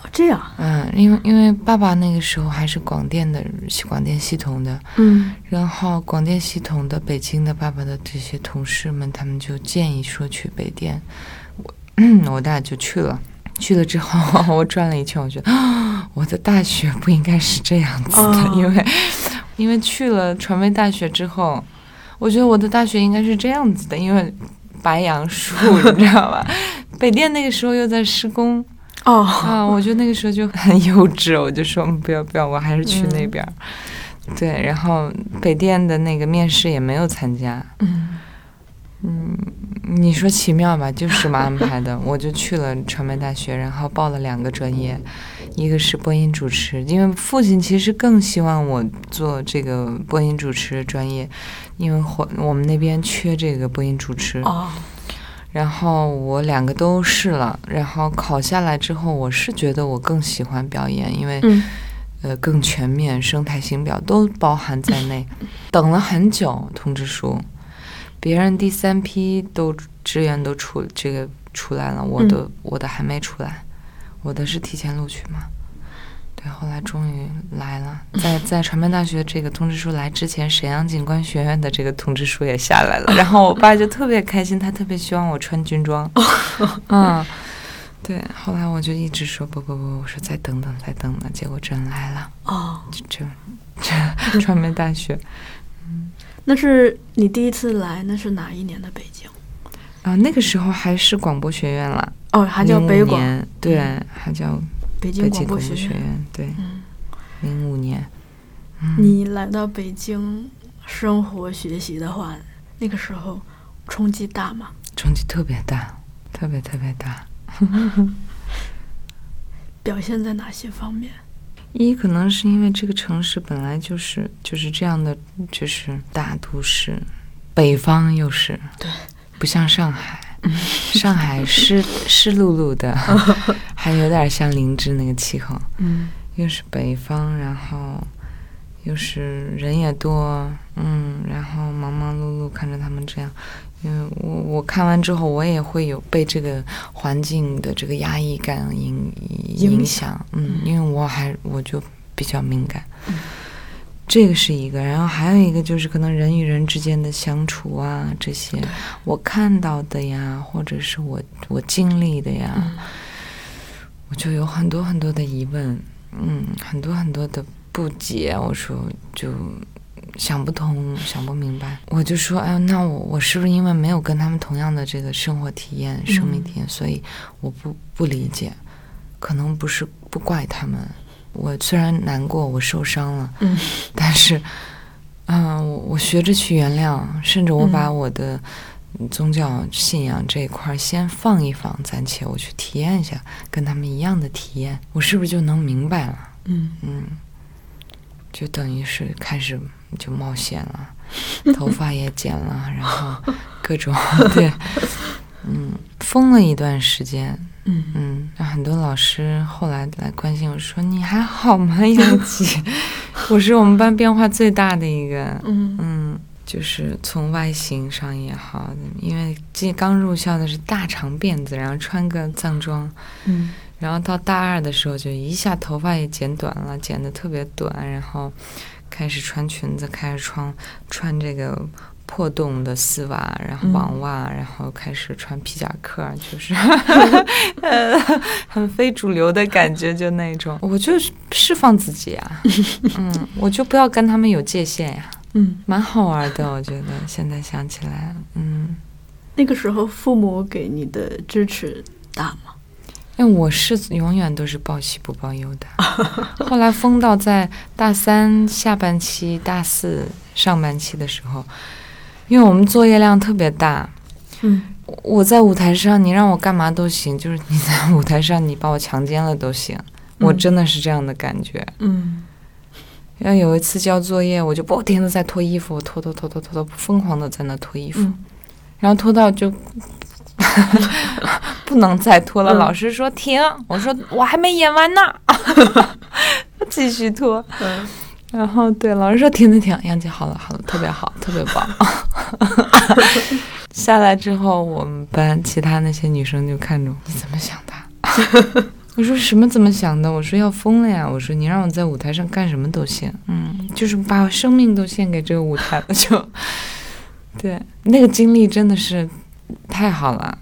哦，这样，嗯，因为因为爸爸那个时候还是广电的广电系统的，嗯。然后广电系统的北京的爸爸的这些同事们，他们就建议说去北电，我我俩就去了。去了之后，我转了一圈，我觉得啊我的大学不应该是这样子的，哦。因为因为去了传媒大学之后，我觉得我的大学应该是这样子的，因为白杨树，你知道吧？北电那个时候又在施工哦，啊，我觉得那个时候就很幼稚，我就说嗯不要不要，我还是去那边儿。对，然后北电的那个面试也没有参加，嗯你说奇妙吧，就是这么安排的。我就去了传媒大学，然后报了两个专业，一个是播音主持，因为父亲其实更希望我做这个播音主持专业，因为我我们那边缺这个播音主持。哦，然后我两个都试了，然后考下来之后，我是觉得我更喜欢表演，因为嗯呃更全面，声态形表都包含在内。等了很久通知书，别人第三批都志愿都出这个出来了，我的、我的还没出来，我的是提前录取嘛。对，后来终于来了，在在传媒大学这个通知书来之前，沈阳警官学院的这个通知书也下来了，然后我爸就特别开心，他特别希望我穿军装，嗯，对，后来我就一直说不不不，我说再等等再等等，结果真来了，哦，就这这传媒大学。嗯 那是你第一次来，那是哪一年的北京？啊，那个时候还是广播学院了，哦，还叫北广，对，还叫北京广播学院。学院，对，嗯，零五年，嗯，你来到北京生活学习的话，那个时候冲击大吗？冲击特别大，特别特别大。表现在哪些方面？一可能是因为这个城市本来就是就是这样的，就是大都市，北方又是对，不像上海，上海湿湿漉漉的，还有点像林芝那个气候，嗯。又是北方，然后又是人也多，嗯，然后忙忙碌碌看着他们这样，因为我我看完之后，我也会有被这个环境的这个压抑感影影影响，嗯，因为我还我就比较敏感，这个是一个，然后还有一个就是可能人与人之间的相处啊，这些我看到的呀，或者是我我经历的呀，嗯我就有很多很多的疑问，嗯，很多很多的不解，我说就想不通，想不明白，我就说，哎，那我我是不是因为没有跟他们同样的这个生活体验、生命体验，所以我不不理解？可能不是不怪他们，我虽然难过，我受伤了，嗯。但是，嗯、我我学着去原谅，甚至我把嗯。我的宗教信仰这一块儿先放一放，暂且我去体验一下跟他们一样的体验，我是不是就能明白了？嗯。嗯，就等于是开始就冒险了，头发也剪了，然后各种 对，嗯，疯了一段时间，嗯。嗯，让很多老师后来来关心我说：“你还好吗，杨琪？”我是我们班变化最大的一个，嗯。嗯，就是从外形上也好，因为这刚入校的是大长辫子，然后穿个藏装，嗯。然后到大二的时候就一下头发也剪短了，剪的特别短，然后开始穿裙子，开始穿穿这个破洞的丝袜，然后网袜，然后开始穿皮夹克，就是呃 很非主流的感觉，就那种，我就释放自己啊，嗯，我就不要跟他们有界限呀，嗯，蛮好玩的，我觉得现在想起来，嗯。那个时候父母给你的支持大吗？因为我是永远都是报喜不报忧的，后来疯到在大三下半期、大四上半期的时候，因为我们作业量特别大，嗯我在舞台上你让我干嘛都行，就是你在舞台上你把我强奸了都行，我真的是这样的感觉。嗯然后有一次交作业，我就不停的在脱衣服，我脱脱脱脱脱脱，疯狂的在那脱衣服，嗯然后脱到就 不能再脱了。嗯老师说停，我说我还没演完呢，继续脱。嗯然后对老师说停停停，杨姐好了好了，特别好，特别棒。下来之后，我们班其他那些女生就看着我，你怎么想的？我说什么怎么想的？我说要疯了呀！我说你让我在舞台上干什么都行，嗯，就是把我生命都献给这个舞台了，就。对那个经历真的是太好了，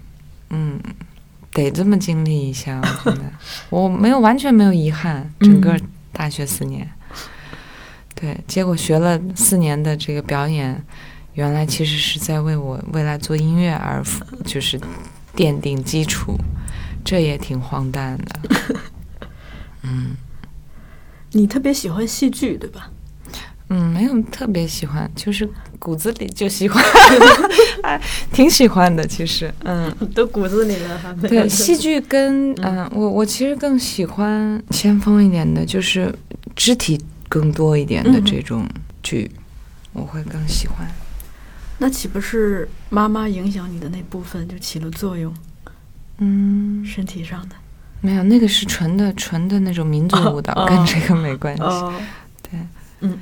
嗯，得这么经历一下，我觉得。我没有完全没有遗憾，整个大学四年，对，结果学了四年的这个表演，原来其实是在为我未来做音乐而就是奠定基础，这也挺荒诞的。嗯你特别喜欢戏剧对吧？嗯，没有特别喜欢，就是骨子里就喜欢，哎，挺喜欢的。其实，嗯，都骨子里了，还没对，戏剧跟嗯、呃我我其实更喜欢先锋一点的，就是肢体更多一点的嗯这种剧，我会更喜欢。那岂不是妈妈影响你的那部分就起了作用，嗯，身体上的？没有，那个是纯的纯的那种民族舞蹈，哦跟这个没关系。哦，对，嗯。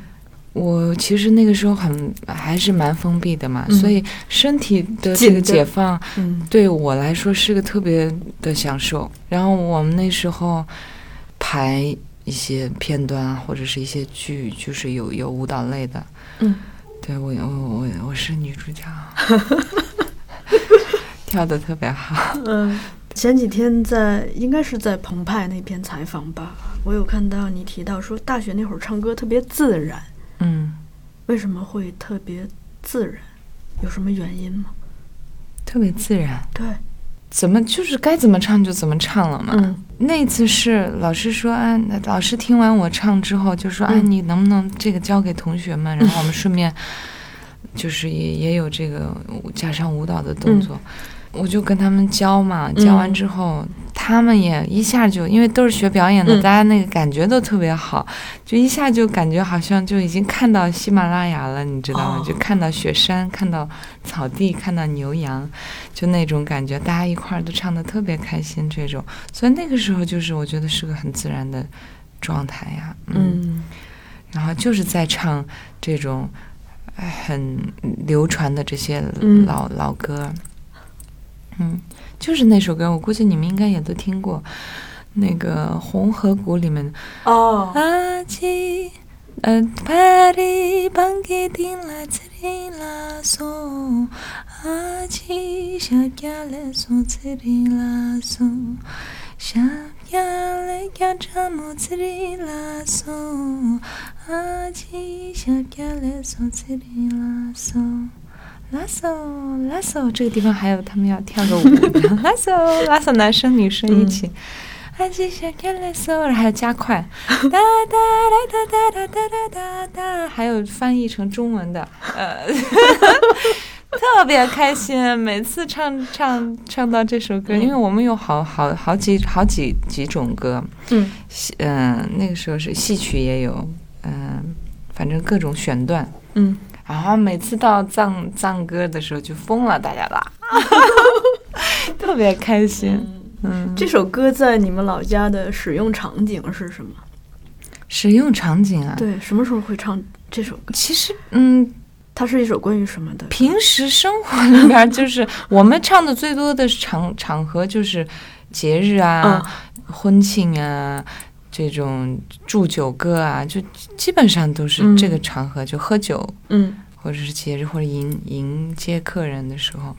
我其实那个时候很还是蛮封闭的嘛，嗯。所以身体的这个解放嗯。对我来说是个特别的享受。然后我们那时候排一些片段啊，或者是一些剧，就是有有舞蹈类的。嗯，对我我我我是女主角，跳的特别好。嗯。前几天在应该是在澎湃那篇采访吧，我有看到你提到说大学那会儿唱歌特别自然，嗯，为什么会特别自然？有什么原因吗？特别自然，对，怎么就是该怎么唱就怎么唱了嘛。嗯那次是老师说，啊，那老师听完我唱之后就说，啊，嗯你能不能这个交给同学们，然后我们 顺便就是也也有这个加上舞蹈的动作，我就跟他们教嘛，教完之后，他们也一下就因为都是学表演的，嗯。大家那个感觉都特别好，就一下就感觉好像就已经看到喜马拉雅了，你知道吗？哦。就看到雪山，看到草地，看到牛羊，就那种感觉，大家一块儿都唱的特别开心，这种，所以那个时候就是我觉得是个很自然的状态呀，嗯。然后就是在唱这种哎很流传的这些嗯。老、老歌，嗯，就是那首歌，我估计你们应该也都听过，那个《红河谷》里面哦，阿基。呃，巴黎邦给丁拉兹里拉索，阿基小家来索兹里拉索，小家来家扎莫兹里拉索，阿基小家来索兹里拉索。拉索拉索，这个地方还有他们要跳个舞，拉索拉索，男生女生一起。还是想看拉索，然后还有加快，哒哒哒哒哒哒哒哒哒，还有翻译成中文的，呃，特别开心。每次唱唱唱到这首歌，因为我们有好好好几好几几种歌，嗯。戏嗯、那个时候是戏曲也有，嗯、反正各种选段。嗯，然后每次到藏藏歌的时候就疯了，大家啦，特别开心。嗯，这首歌在你们老家的使用场景是什么？使用场景啊？对，什么时候会唱这首歌？其实，嗯，它是一首关于什么的？平时生活里边，就是我们唱的最多的场场合就是节日啊、婚庆啊。这种祝酒歌啊，就基本上都是这个场合，就喝酒，嗯，或者是节日或者迎迎接客人的时候。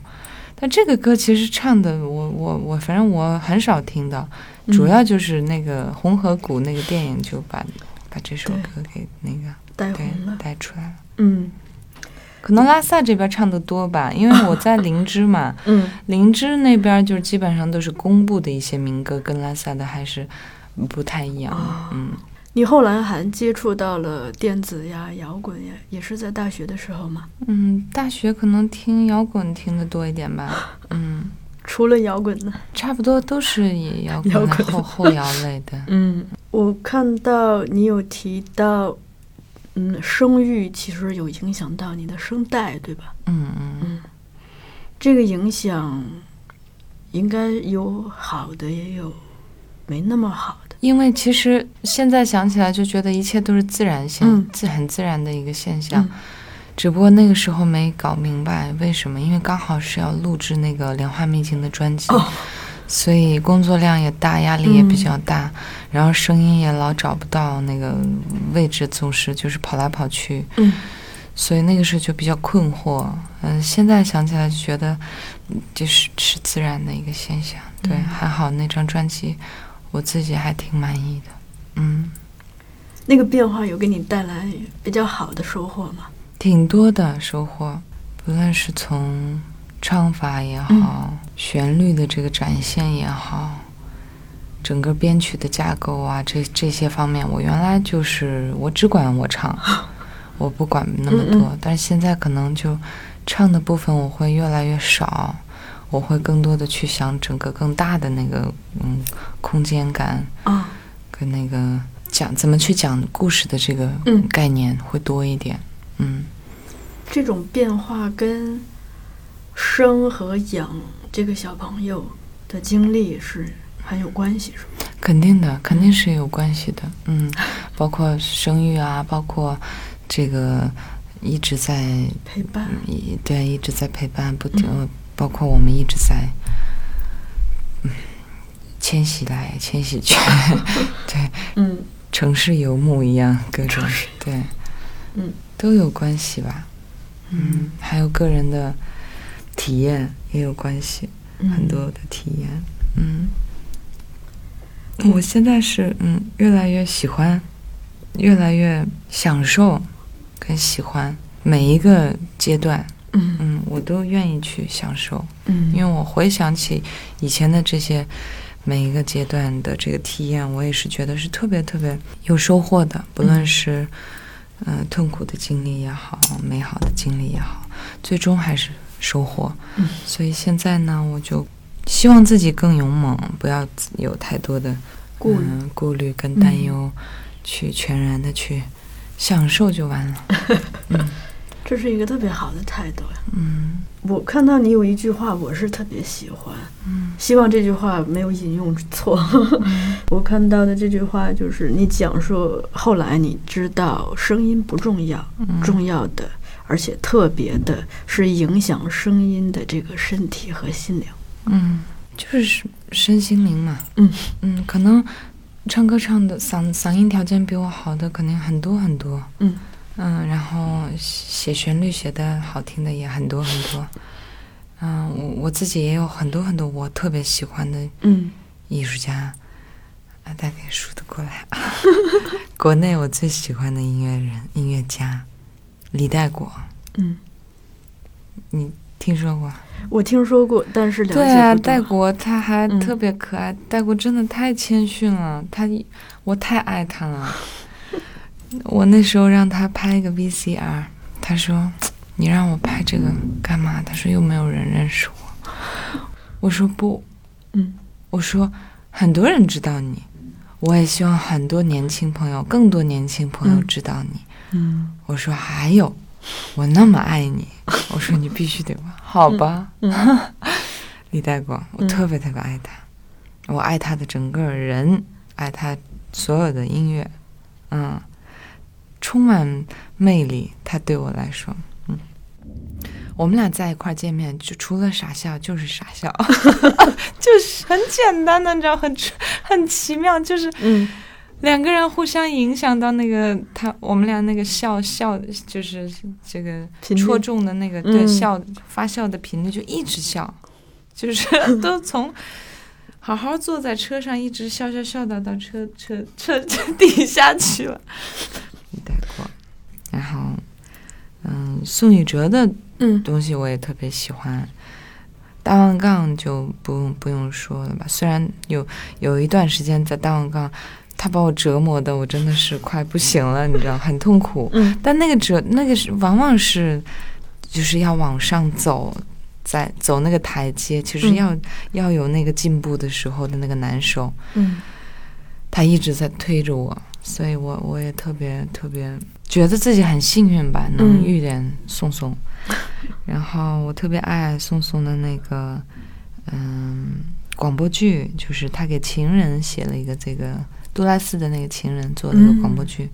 但这个歌其实唱的，我我我，反正我很少听到，主要就是那个《红河谷》那个电影就把把这首歌给那个带带出来了。嗯，可能拉萨这边唱的多吧，因为我在林芝嘛，嗯，林芝那边就是基本上都是公布的一些民歌，跟拉萨的还是。不太一样，嗯。你后来还接触到了电子呀、摇滚呀，也是在大学的时候吗？嗯，大学可能听摇滚听的多一点吧。嗯，除了摇滚呢？差不多都是以摇滚后 后摇类的。嗯，我看到你有提到，嗯，声域其实有影响到你的声带，对吧？嗯嗯嗯，这个影响应该有好的，也有没那么好。因为其实现在想起来就觉得一切都是自然现，自很自然的一个现象，只不过那个时候没搞明白为什么。因为刚好是要录制那个《莲花秘境》的专辑，所以工作量也大，压力也比较大，然后声音也老找不到那个位置，总是就是跑来跑去，所以那个时候就比较困惑。嗯，现在想起来就觉得就是是自然的一个现象。对，还好那张专辑。我自己还挺满意的，嗯，那个变化有给你带来比较好的收获吗？挺多的收获，不论是从唱法也好，旋律的这个展现也好，整个编曲的架构啊，这这些方面，我原来就是我只管我唱，我不管那么多，但是现在可能就唱的部分我会越来越少。我会更多的去想整个更大的那个嗯空间感啊，跟那个讲怎么去讲故事的这个概念会多一点，嗯，这种变化跟生和养这个小朋友的经历是很有关系，是吗？肯定的，肯定是有关系的，嗯，包括生育啊，包括这个一直在陪伴，一对一直在陪伴，不停。包括我们一直在，嗯，迁徙来迁徙去，对，嗯，城市游牧一样，各种对，嗯，都有关系吧，嗯，还有个人的体验也有关系，很多的体验，嗯，我现在是嗯越来越喜欢，越来越享受跟喜欢每一个阶段。嗯嗯，我都愿意去享受，嗯，因为我回想起以前的这些每一个阶段的这个体验，我也是觉得是特别特别有收获的。不论是嗯痛苦的经历也好，美好的经历也好，最终还是收获。嗯，所以现在呢，我就希望自己更勇猛，不要有太多的顾虑、顾虑跟担忧，去全然的去享受就完了。嗯。这是一个特别好的态度呀。嗯，我看到你有一句话，我是特别喜欢。嗯，希望这句话没有引用错。我看到的这句话就是你讲述后来你知道声音不重要，重要的而且特别的是影响声音的这个身体和心灵。嗯，就是身心灵嘛。嗯嗯，可能唱歌唱的嗓嗓音条件比我好的肯定很多很多。嗯。嗯，然后写旋律写的好听的也很多很多，嗯，我我自己也有很多很多我特别喜欢的艺术家，啊，大概数得过来。国内我最喜欢的音乐人、音乐家李代国，嗯，你听说过？我听说过，但是对啊，代国他还特别可爱，代国真的太谦逊了，他我太爱他了。我那时候让他拍一个 VCR，他说：“你让我拍这个干嘛？”他说：“又没有人认识我。”我说：“不，嗯，我说很多人知道你，我也希望很多年轻朋友，更多年轻朋友知道你。”嗯，我说：“还有，我那么爱你。”我说：“你必须得吧？好吧。”李代光，我嗯特别特别爱他，我爱他的整个人，爱他所有的音乐，嗯，充满魅力。他对我来说，嗯，我们俩在一块儿见面，就除了傻笑就是傻笑，就是很简单的，你知道，很很奇妙，就是嗯。两个人互相影响到那个他，我们俩那个笑笑，就是这个戳中的那个嗯。对笑发笑的频率就一直笑，就是 都从好好坐在车上一直笑笑笑到到车车车车底下去了。李代国，然后嗯，宋雨哲的嗯。东西我也特别喜欢。大望杠就不用不用说了吧，虽然有有一段时间在大望杠，他把我折磨的我真的是快不行了，你知道，很痛苦。嗯。但那个折那个是往往是就是要往上走，在走那个台阶，其实嗯。要、要有那个进步的时候的那个难受。嗯。他一直在推着我，所以我我也特别特别觉得自己很幸运吧，能嗯遇见宋宋。然后我特别爱宋宋的那个嗯广播剧，就是他给情人写了一个这个杜拉斯的那个情人做了一个广播剧，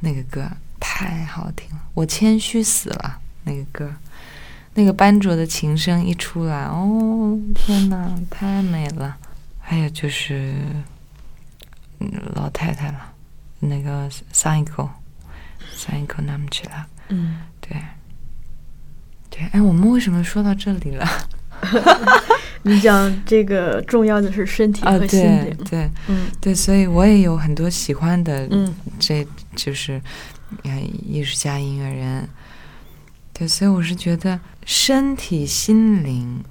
那个歌太好听了，我谦虚死了那个歌。那个班卓的琴声一出来，哦天哪，太美了！还有就是，嗯，老太太了，那个上一口，上一口那么起来，嗯，对，对，哎，我们为什么说到这里了？你讲这个重要的是身体啊，和心对灵。对嗯对，所以我也有很多喜欢的，嗯这就是，呃，艺术家、音乐人。对，所以我是觉得身体、心灵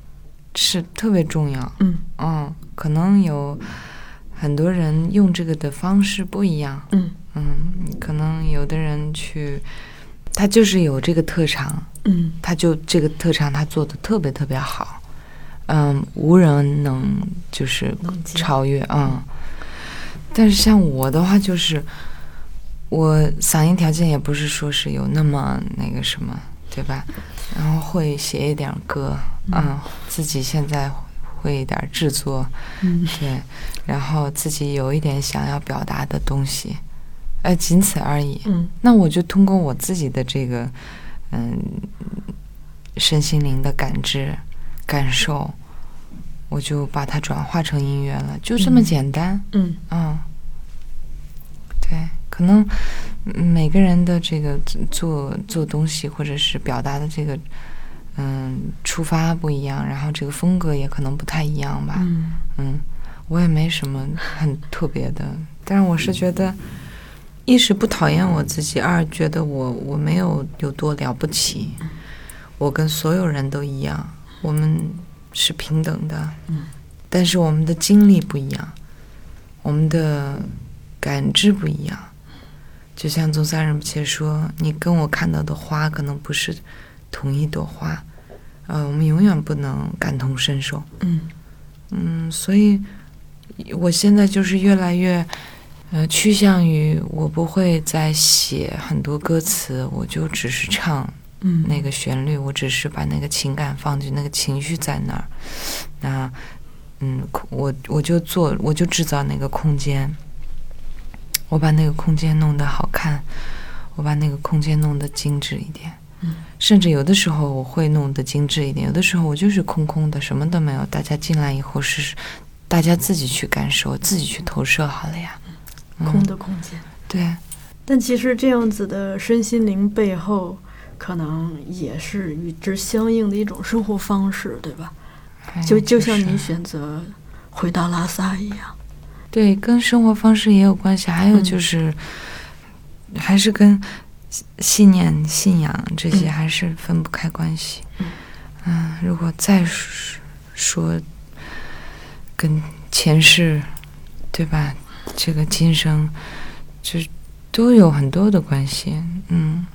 是特别重要。嗯嗯，可能有很多人用这个的方式不一样。嗯嗯，可能有的人去，他就是有这个特长，嗯他就这个特长他做的特别特别好，嗯，无人能就是超越，嗯。但是像我的话，就是我嗓音条件也不是说是有那么那个什么，对吧？然后会写一点歌，嗯，自己现在会一点制作，嗯对，然后自己有一点想要表达的东西，呃，仅此而已。嗯那我就通过我自己的这个，嗯，身心灵的感知、感受，我就把它转化成音乐了，就这么嗯简单。嗯嗯，对，可能嗯每个人的这个做做东西或者是表达的这个，嗯，出发不一样，然后这个风格也可能不太一样吧。嗯。嗯，我也没什么很特别的，但是我是觉得，一是不讨厌我自己，二觉得我我没有有多了不起，我跟所有人都一样，我们是平等的，嗯，但是我们的经历不一样，我们的感知不一样，就像宗萨仁波切说，你跟我看到的花可能不是同一朵花，呃，我们永远不能感同身受。嗯。嗯，所以我现在就是越来越，呃，趋向于我不会再写很多歌词，我就只是唱嗯。那个旋律，我只是把那个情感放进那个情绪在那儿，那，嗯，我我就做，我就制造那个空间，我把那个空间弄得好看，我把那个空间弄得精致一点。嗯甚至有的时候我会弄得精致一点，有的时候我就是空空的，什么都没有。大家进来以后是大家自己去感受，自己去投射好了呀。嗯空的空间。对，但其实这样子的身心灵背后，可能也是与之相应的一种生活方式，对吧？哎就就像是你选择回到拉萨一样。对，跟生活方式也有关系，还有嗯就是，还是跟信信念、信仰这些嗯还是分不开关系。嗯嗯，如果再说说跟前世，对吧？这个今生，这都有很多的关系。嗯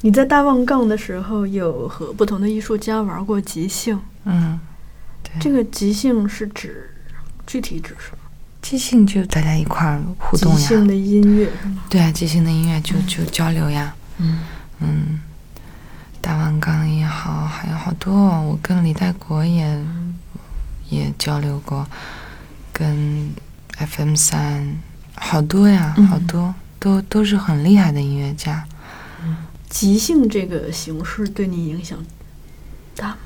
你在大望杠的时候，有和不同的艺术家玩过即兴。嗯，对，这个即兴是指具体指什么？即兴就大家一块儿互动呀。即兴的音乐？对啊，即兴的音乐就就交流呀。嗯嗯，大王刚也好，还有好多哦。我跟李代国也也交流过，跟 FM 三好多呀，嗯好多都都是很厉害的音乐家。即兴这个形式对你影响大吗？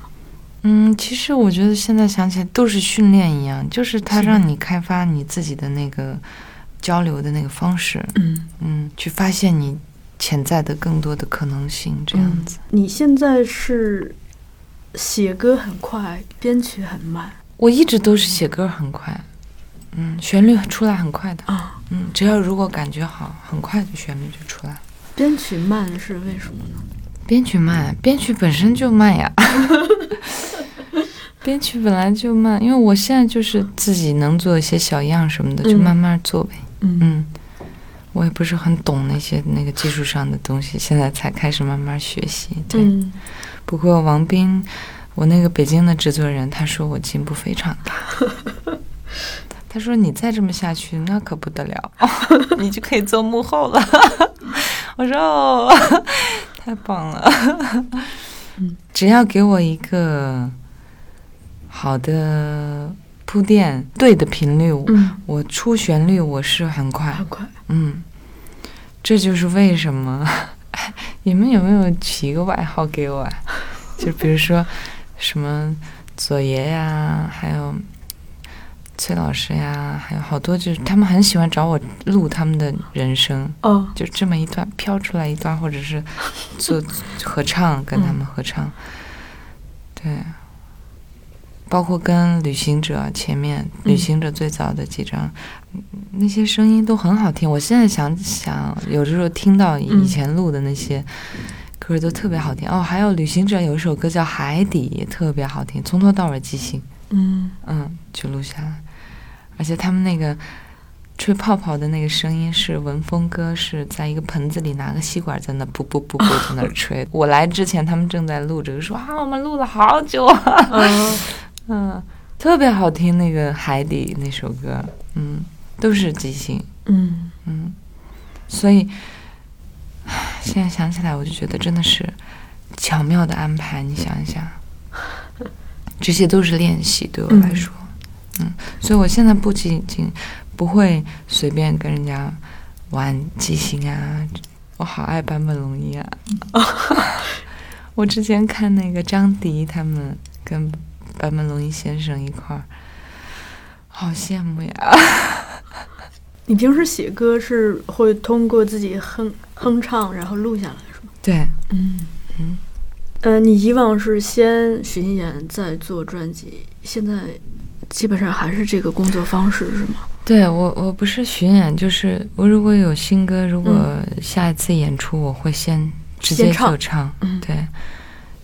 嗯，其实我觉得现在想起来都是训练一样，就是它让你开发你自己的那个交流的那个方式，嗯，嗯，去发现你潜在的更多的可能性，这样子。你现在是写歌很快，编曲很慢我一直都是写歌很快，嗯，旋律出来很快的，啊，嗯，只要如果感觉好，很快的旋律就出来了。编曲慢是为什么呢？编曲慢，编曲本身就慢呀。编曲本来就慢，因为我现在就是自己能做一些小样什么的，就嗯慢慢做呗。嗯嗯，我也不是很懂那些那个技术上的东西，现在才开始慢慢学习。对，嗯不过王斌，我那个北京的制作人，他说我进步非常大。他说你再这么下去，那可不得了，你就可以做幕后了。我说哦，太棒了。嗯只要给我一个好的铺垫，对的频率，嗯，我出旋律我是很快很，快。嗯，这就是为什么 你们有没有起一个外号给我啊？就比如说什么左爷呀，还有崔老师呀，还有好多就是他们很喜欢找我录他们的人生，哦，就这么一段飘出来一段，或者是做合唱跟他们合唱，对。包括跟旅行者前面，旅行者最早的几张，嗯那些声音都很好听。我现在想想，有的时候听到以前录的那些歌都特别好听。哦，还有旅行者有一首歌叫《海底》，也特别好听，从头到尾即兴，嗯嗯，就录下来。而且他们那个吹泡泡的那个声音是文峰哥是在一个盆子里拿个吸管在那噗噗噗噗在那吹。我来之前他们正在录这个，说啊我们录了好久啊，啊，嗯，特别好听那个海底那首歌，嗯，都是即兴，嗯嗯，所以现在想起来我就觉得真的是巧妙的安排。你想一想，这些都是练习对我来说，嗯所以我现在不仅仅不会随便跟人家玩即兴啊，我好爱坂本龙一啊。我之前看那个张迪他们跟坂本龙一先生一块儿，好羡慕呀。你平时写歌是会通过自己哼哼唱，然后录下来是吗？对，嗯嗯，呃，你以往是先巡演再做专辑，现在基本上还是这个工作方式是吗？对我我不是巡演，就是我如果有新歌，如果下一次演出，我会先直接就唱，嗯对，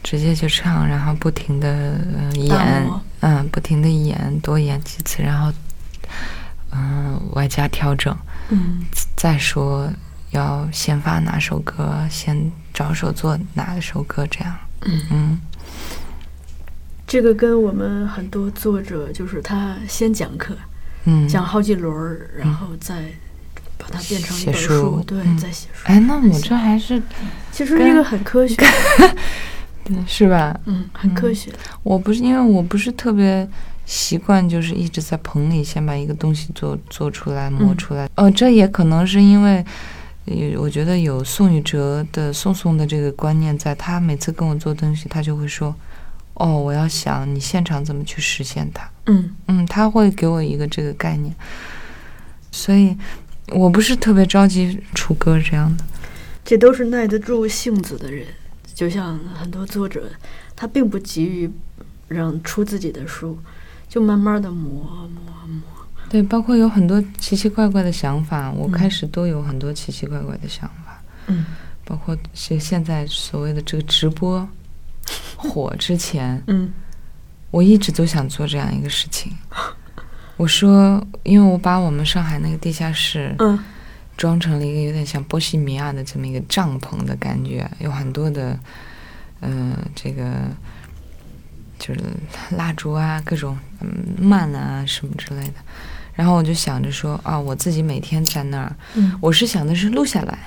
直接就唱，然后不停的呃演，嗯，不停的演，多演几次，然后嗯、外加调整，嗯。再说要先发哪首歌，先着手做哪首歌，这样，嗯，嗯，这个跟我们很多作者就是他先讲课，嗯，讲好几轮儿，然后再把它变成一本写书对，嗯。再写书。哎，那我这还是其实这个很科学，是吧？嗯，很科学。我不是因为我不是特别习惯，就是一直在棚里先把一个东西做做出来、磨嗯出来。哦，这也可能是因为，呃我觉得有宋雨哲的宋宋的这个观念在，他每次跟我做东西，他就会说：“哦，我要想你现场怎么去实现它。嗯”嗯，他会给我一个这个概念，所以我不是特别着急出歌这样的。这都是耐得住性子的人，就像很多作者，他并不急于让出自己的书，就慢慢的磨磨磨。对，包括有很多奇奇怪怪的想法，我嗯开始都有很多奇奇怪怪的想法。嗯包括是现在所谓的这个直播 火之前，嗯我一直都想做这样一个事情。我说，因为我把我们上海那个地下室嗯装成了一个有点像波西米亚的这么一个帐篷的感觉，有很多的，呃，这个就是蜡烛啊，各种嗯幔啊什么之类的。然后我就想着说啊，我自己每天在那儿，嗯。我是想的是录下来，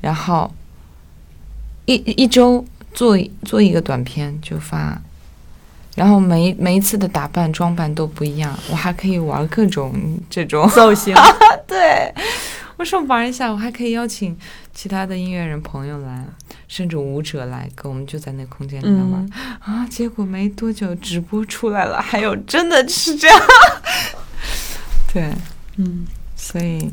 然后一一周做做一个短片就发，然后每每一次的打扮装扮都不一样，我还可以玩各种这种造型，对，我说玩一下，我还可以邀请其他的音乐人朋友来，甚至舞者来，跟我们就在那空间里面玩、啊。结果没多久直播出来了，还有真的是这样，对，嗯。所以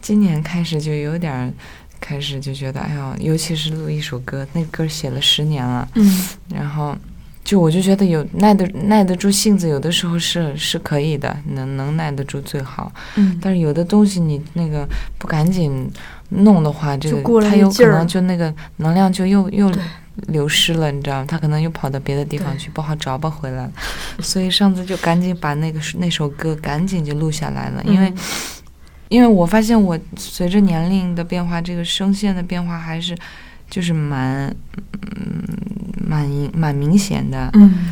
今年开始就有点开始就觉得，哎呦，尤其是录一首歌，那歌写了十年了，嗯。然后就我就觉得有耐得耐得住性子，有的时候是是可以的，能能耐得住最好。嗯，但是有的东西你那个不赶紧弄的话，这个它有可能就那个能量就又又流失了，你知道吗？它可能又跑到别的地方去，不好找不回来了。所以上次就赶紧把那个那首歌赶紧就录下来了，因为、嗯因为我发现我随着年龄的变化，这个声线的变化还是就是蛮嗯蛮明蛮明显的。嗯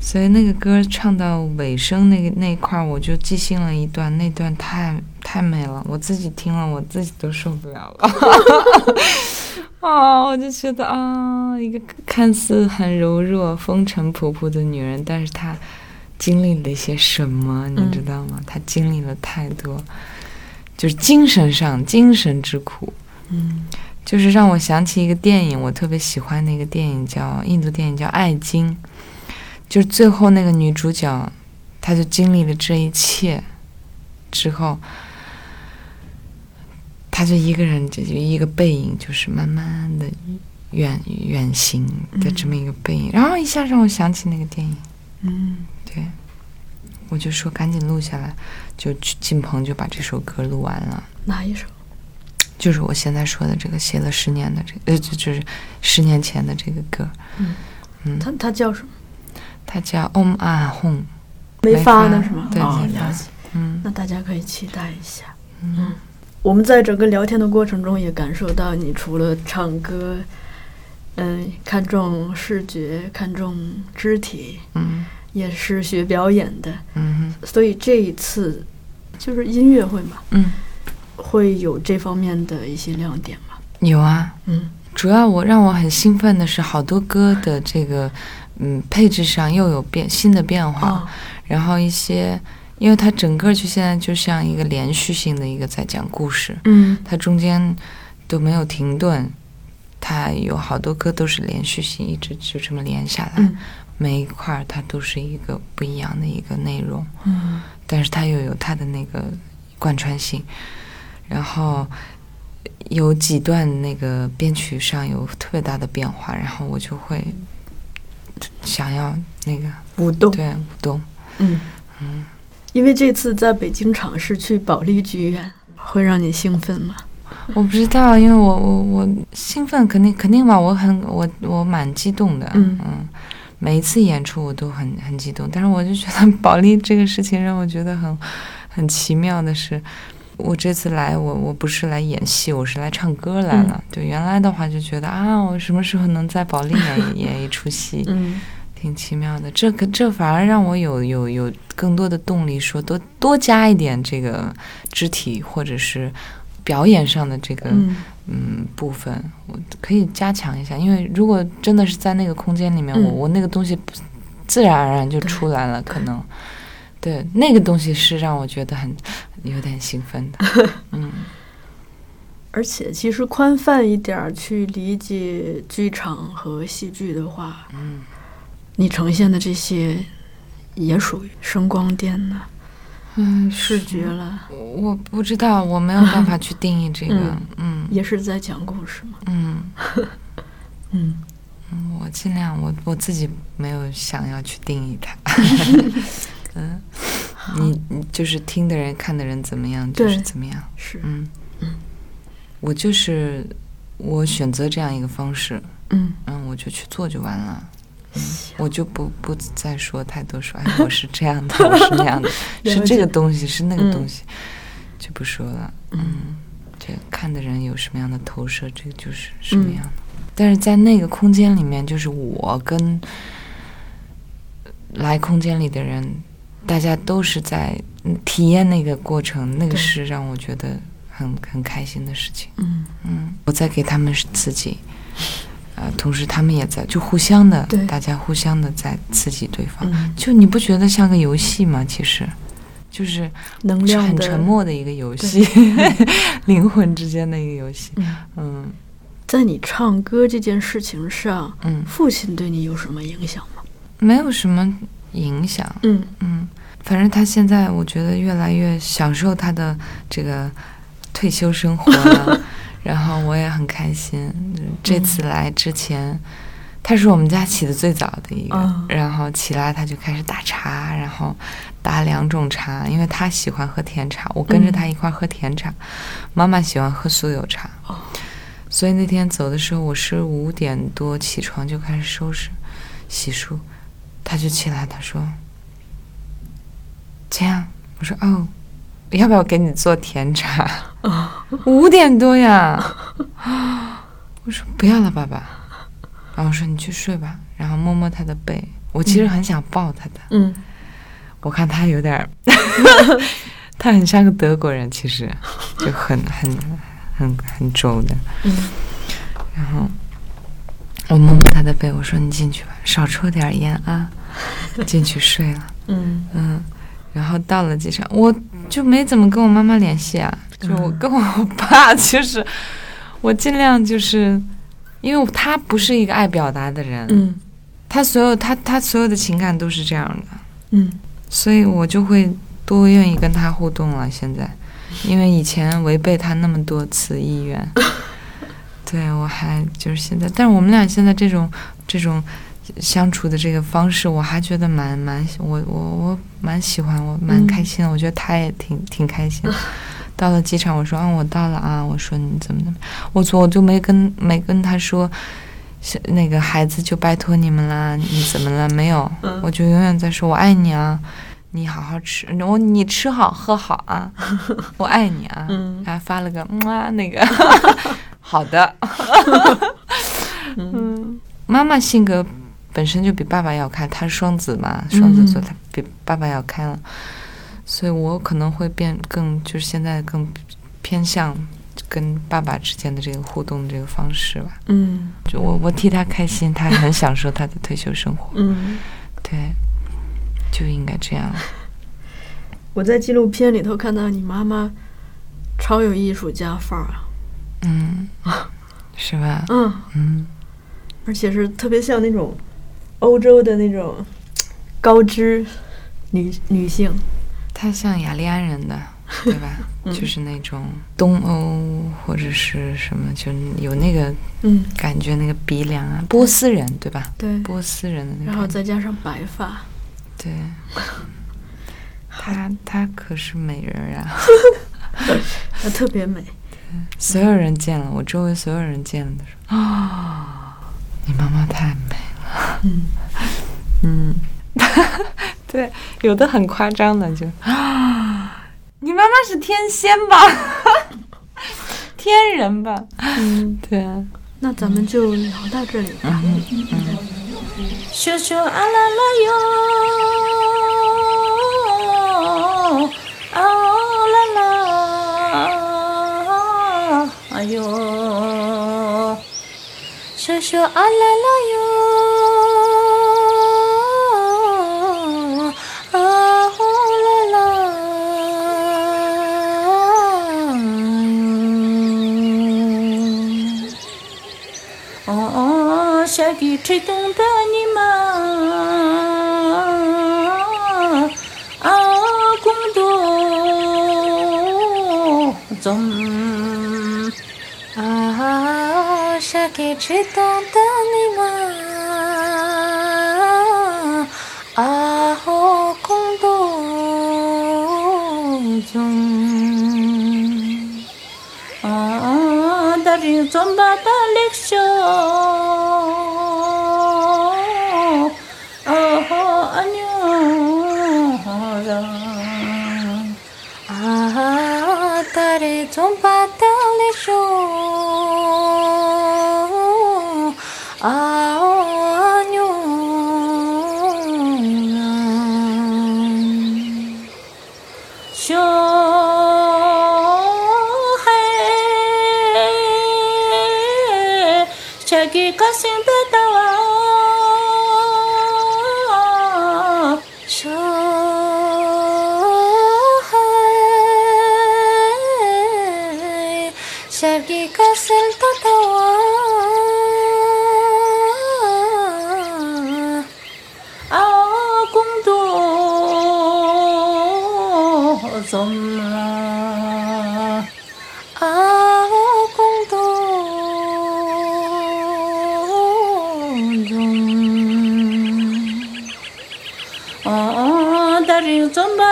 所以那个歌唱到尾声那个那一块儿，我就即兴了一段，那段太太美了，我自己听了我自己都受不了了。啊，我就觉得啊，一个看似很柔弱、风尘仆仆的女人，但是她经历了一些什么，你知道吗？她经历了太多，就是精神上精神之苦。嗯就是让我想起一个电影，我特别喜欢那个电影叫印度电影叫《爱经》，就是最后那个女主角，她就经历了这一切之后，她就一个人就就一个背影，就是慢慢的远远行的这么一个背影，然后一下让我想起那个电影，嗯对，我就说赶紧录下来，就去进棚就把这首歌录完了。哪一首？就是我现在说的这个写了十年的这个，呃，就就是十年前的这个歌，嗯嗯，它它叫什么？他叫 Om Ah Hum，没没发发呢是吗？对了解。嗯那大家可以期待一下。嗯我们在整个聊天的过程中，也感受到你除了唱歌，嗯，看重视觉，看重肢体，嗯也是学表演的。嗯所以这一次就是音乐会嘛，嗯，会有这方面的一些亮点吗。有啊，嗯。主要我让我很兴奋的是，好多歌的这个嗯配置上又有变新的变化，啊，然后一些，因为它整个就现在就像一个连续性的一个在讲故事，嗯。它中间都没有停顿，它有好多歌都是连续性，一直就这么连下来，嗯。每一块儿它都是一个不一样的一个内容，嗯。但是它又有它的那个贯穿性，然后有几段那个编曲上有特别大的变化，然后我就会想要那个舞动。对舞动，嗯嗯。因为这次在北京场是去保利剧院，会让你兴奋吗？我不知道，因为我我我兴奋肯定肯定吧，我很我我蛮激动的，嗯每一次演出我都很很激动，但是我就觉得 保利这个事情让我觉得很很奇妙的是，我这次来我我不是来演戏，我是来唱歌来了。对，原来的话就觉得啊，我什么时候能在保利演演一出戏，嗯挺奇妙的。这个这反而让我有有有更多的动力，说多多加一点这个肢体或者是表演上的这个。嗯嗯，部分我可以加强一下，因为如果真的是在那个空间里面，嗯我我那个东西自然而然就出来了，可能对那个东西是让我觉得很有点兴奋的，嗯。而且其实宽泛一点去理解剧场和戏剧的话，嗯。你呈现的这些也属于声光电呢、嗯，视觉了，我不知道，我没有办法去定义这个，嗯。嗯。也是在讲故事嘛。嗯。嗯。嗯，我尽量我我自己没有想要去定义它，嗯，你你就是听的人看的人怎么样就是怎么样。是，嗯。嗯，我就是我选择这样一个方式，嗯。嗯，我就去做就完了。嗯，我就不不再说太多说，哎，我是这样的，我是那样的，是这个东西，是那个嗯东西，就不说了。嗯，这看的人有什么样的投射，这个就是什么嗯样的。但是在那个空间里面，就是我跟来空间里的人，大家都是在嗯体验那个过程，那个是让我觉得很很开心的事情。嗯嗯，我在给他们刺激，呃，同时他们也在就互相的对，大家互相的在刺激对方。嗯，就你不觉得像个游戏吗？其实，就是能量很沉。默的一个游戏，灵魂之间的一个游戏。嗯，嗯在你唱歌这件事情上，嗯，父亲对你有什么影响吗？没有什么影响。嗯嗯，反正他现在我觉得越来越享受他的这个退休生活了，然后我也很开心。这次来之前，他是我们家起的最早的一个，嗯然后起来他就开始打茶，然后打两种茶，因为他喜欢喝甜茶，我跟着他一块儿喝甜茶，妈妈喜欢喝酥油茶。哦所以那天走的时候，我是五点多起床就开始收拾、洗漱，他就起来，他说：“这样。”我说：“哦，要不要给你做甜茶？”五点多呀，我说：“不要了，爸爸。”然后我说：“你去睡吧。”然后摸摸他的背，我其实很想抱他的，嗯我看他有点，他很像个德国人，其实就很很很很轴的。嗯然后我摸摸他的背，我说：“你进去吧，少抽点烟啊。”进去睡了。嗯嗯，然后到了机场，我就没怎么跟我妈妈联系啊，就我跟我爸，其实 我尽量就是，因为他不是一个爱表达的人，嗯。他所有他他所有的情感都是这样的，嗯。所以我就会多愿意跟他互动了。现在，因为以前违背他那么多次意愿，对我还就是现在，但是我们俩现在这种这种相处的这个方式，我还觉得蛮蛮我我我蛮喜欢，我蛮嗯开心的。我觉得他也挺挺开心。到了机场，我说啊，我到了啊，我说你怎么怎么，我说我就没跟没跟他说。是那个孩子就拜托你们啦，你怎么了？没有，嗯我就永远在说我爱你啊，你好好吃，我你吃好喝好啊，我爱你啊，嗯还发了个嗯啊那个，好的，嗯妈妈性格本身就比爸爸要开，他是双子嘛，双子座，他比爸爸要开了，所以我可能会变更，就是现在更偏向跟爸爸之间的这个互动的这个方式吧。嗯。就我我替他开心，他很享受他的退休生活，嗯，对，就应该这样。我在纪录片里头看到你妈妈超有艺术家范儿啊，嗯，是吧？嗯，嗯，而且是特别像那种欧洲的那种高知女女性，她像雅利安人的，对吧？嗯就是那种东欧或者是什么，就有那个嗯，感觉，那个鼻梁啊，波斯人，对吧？对，波斯人的那种然后再加上白发，对。她她可是美人啊！她特别美。所有人见了，我周围所有人见了都说啊，你妈妈太美了。嗯。嗯，对，有的很夸张的就。啊，你妈妈是天仙吧？天人吧？嗯，对啊，那咱们就聊到这里吧。嗯嗯，咻咻啊啦啦哟，啊啦啦，哎呦，咻咻啊啦啦哟，下雨吹动的你们，啊，公多总，啊，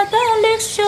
Tá, tá, cada lección.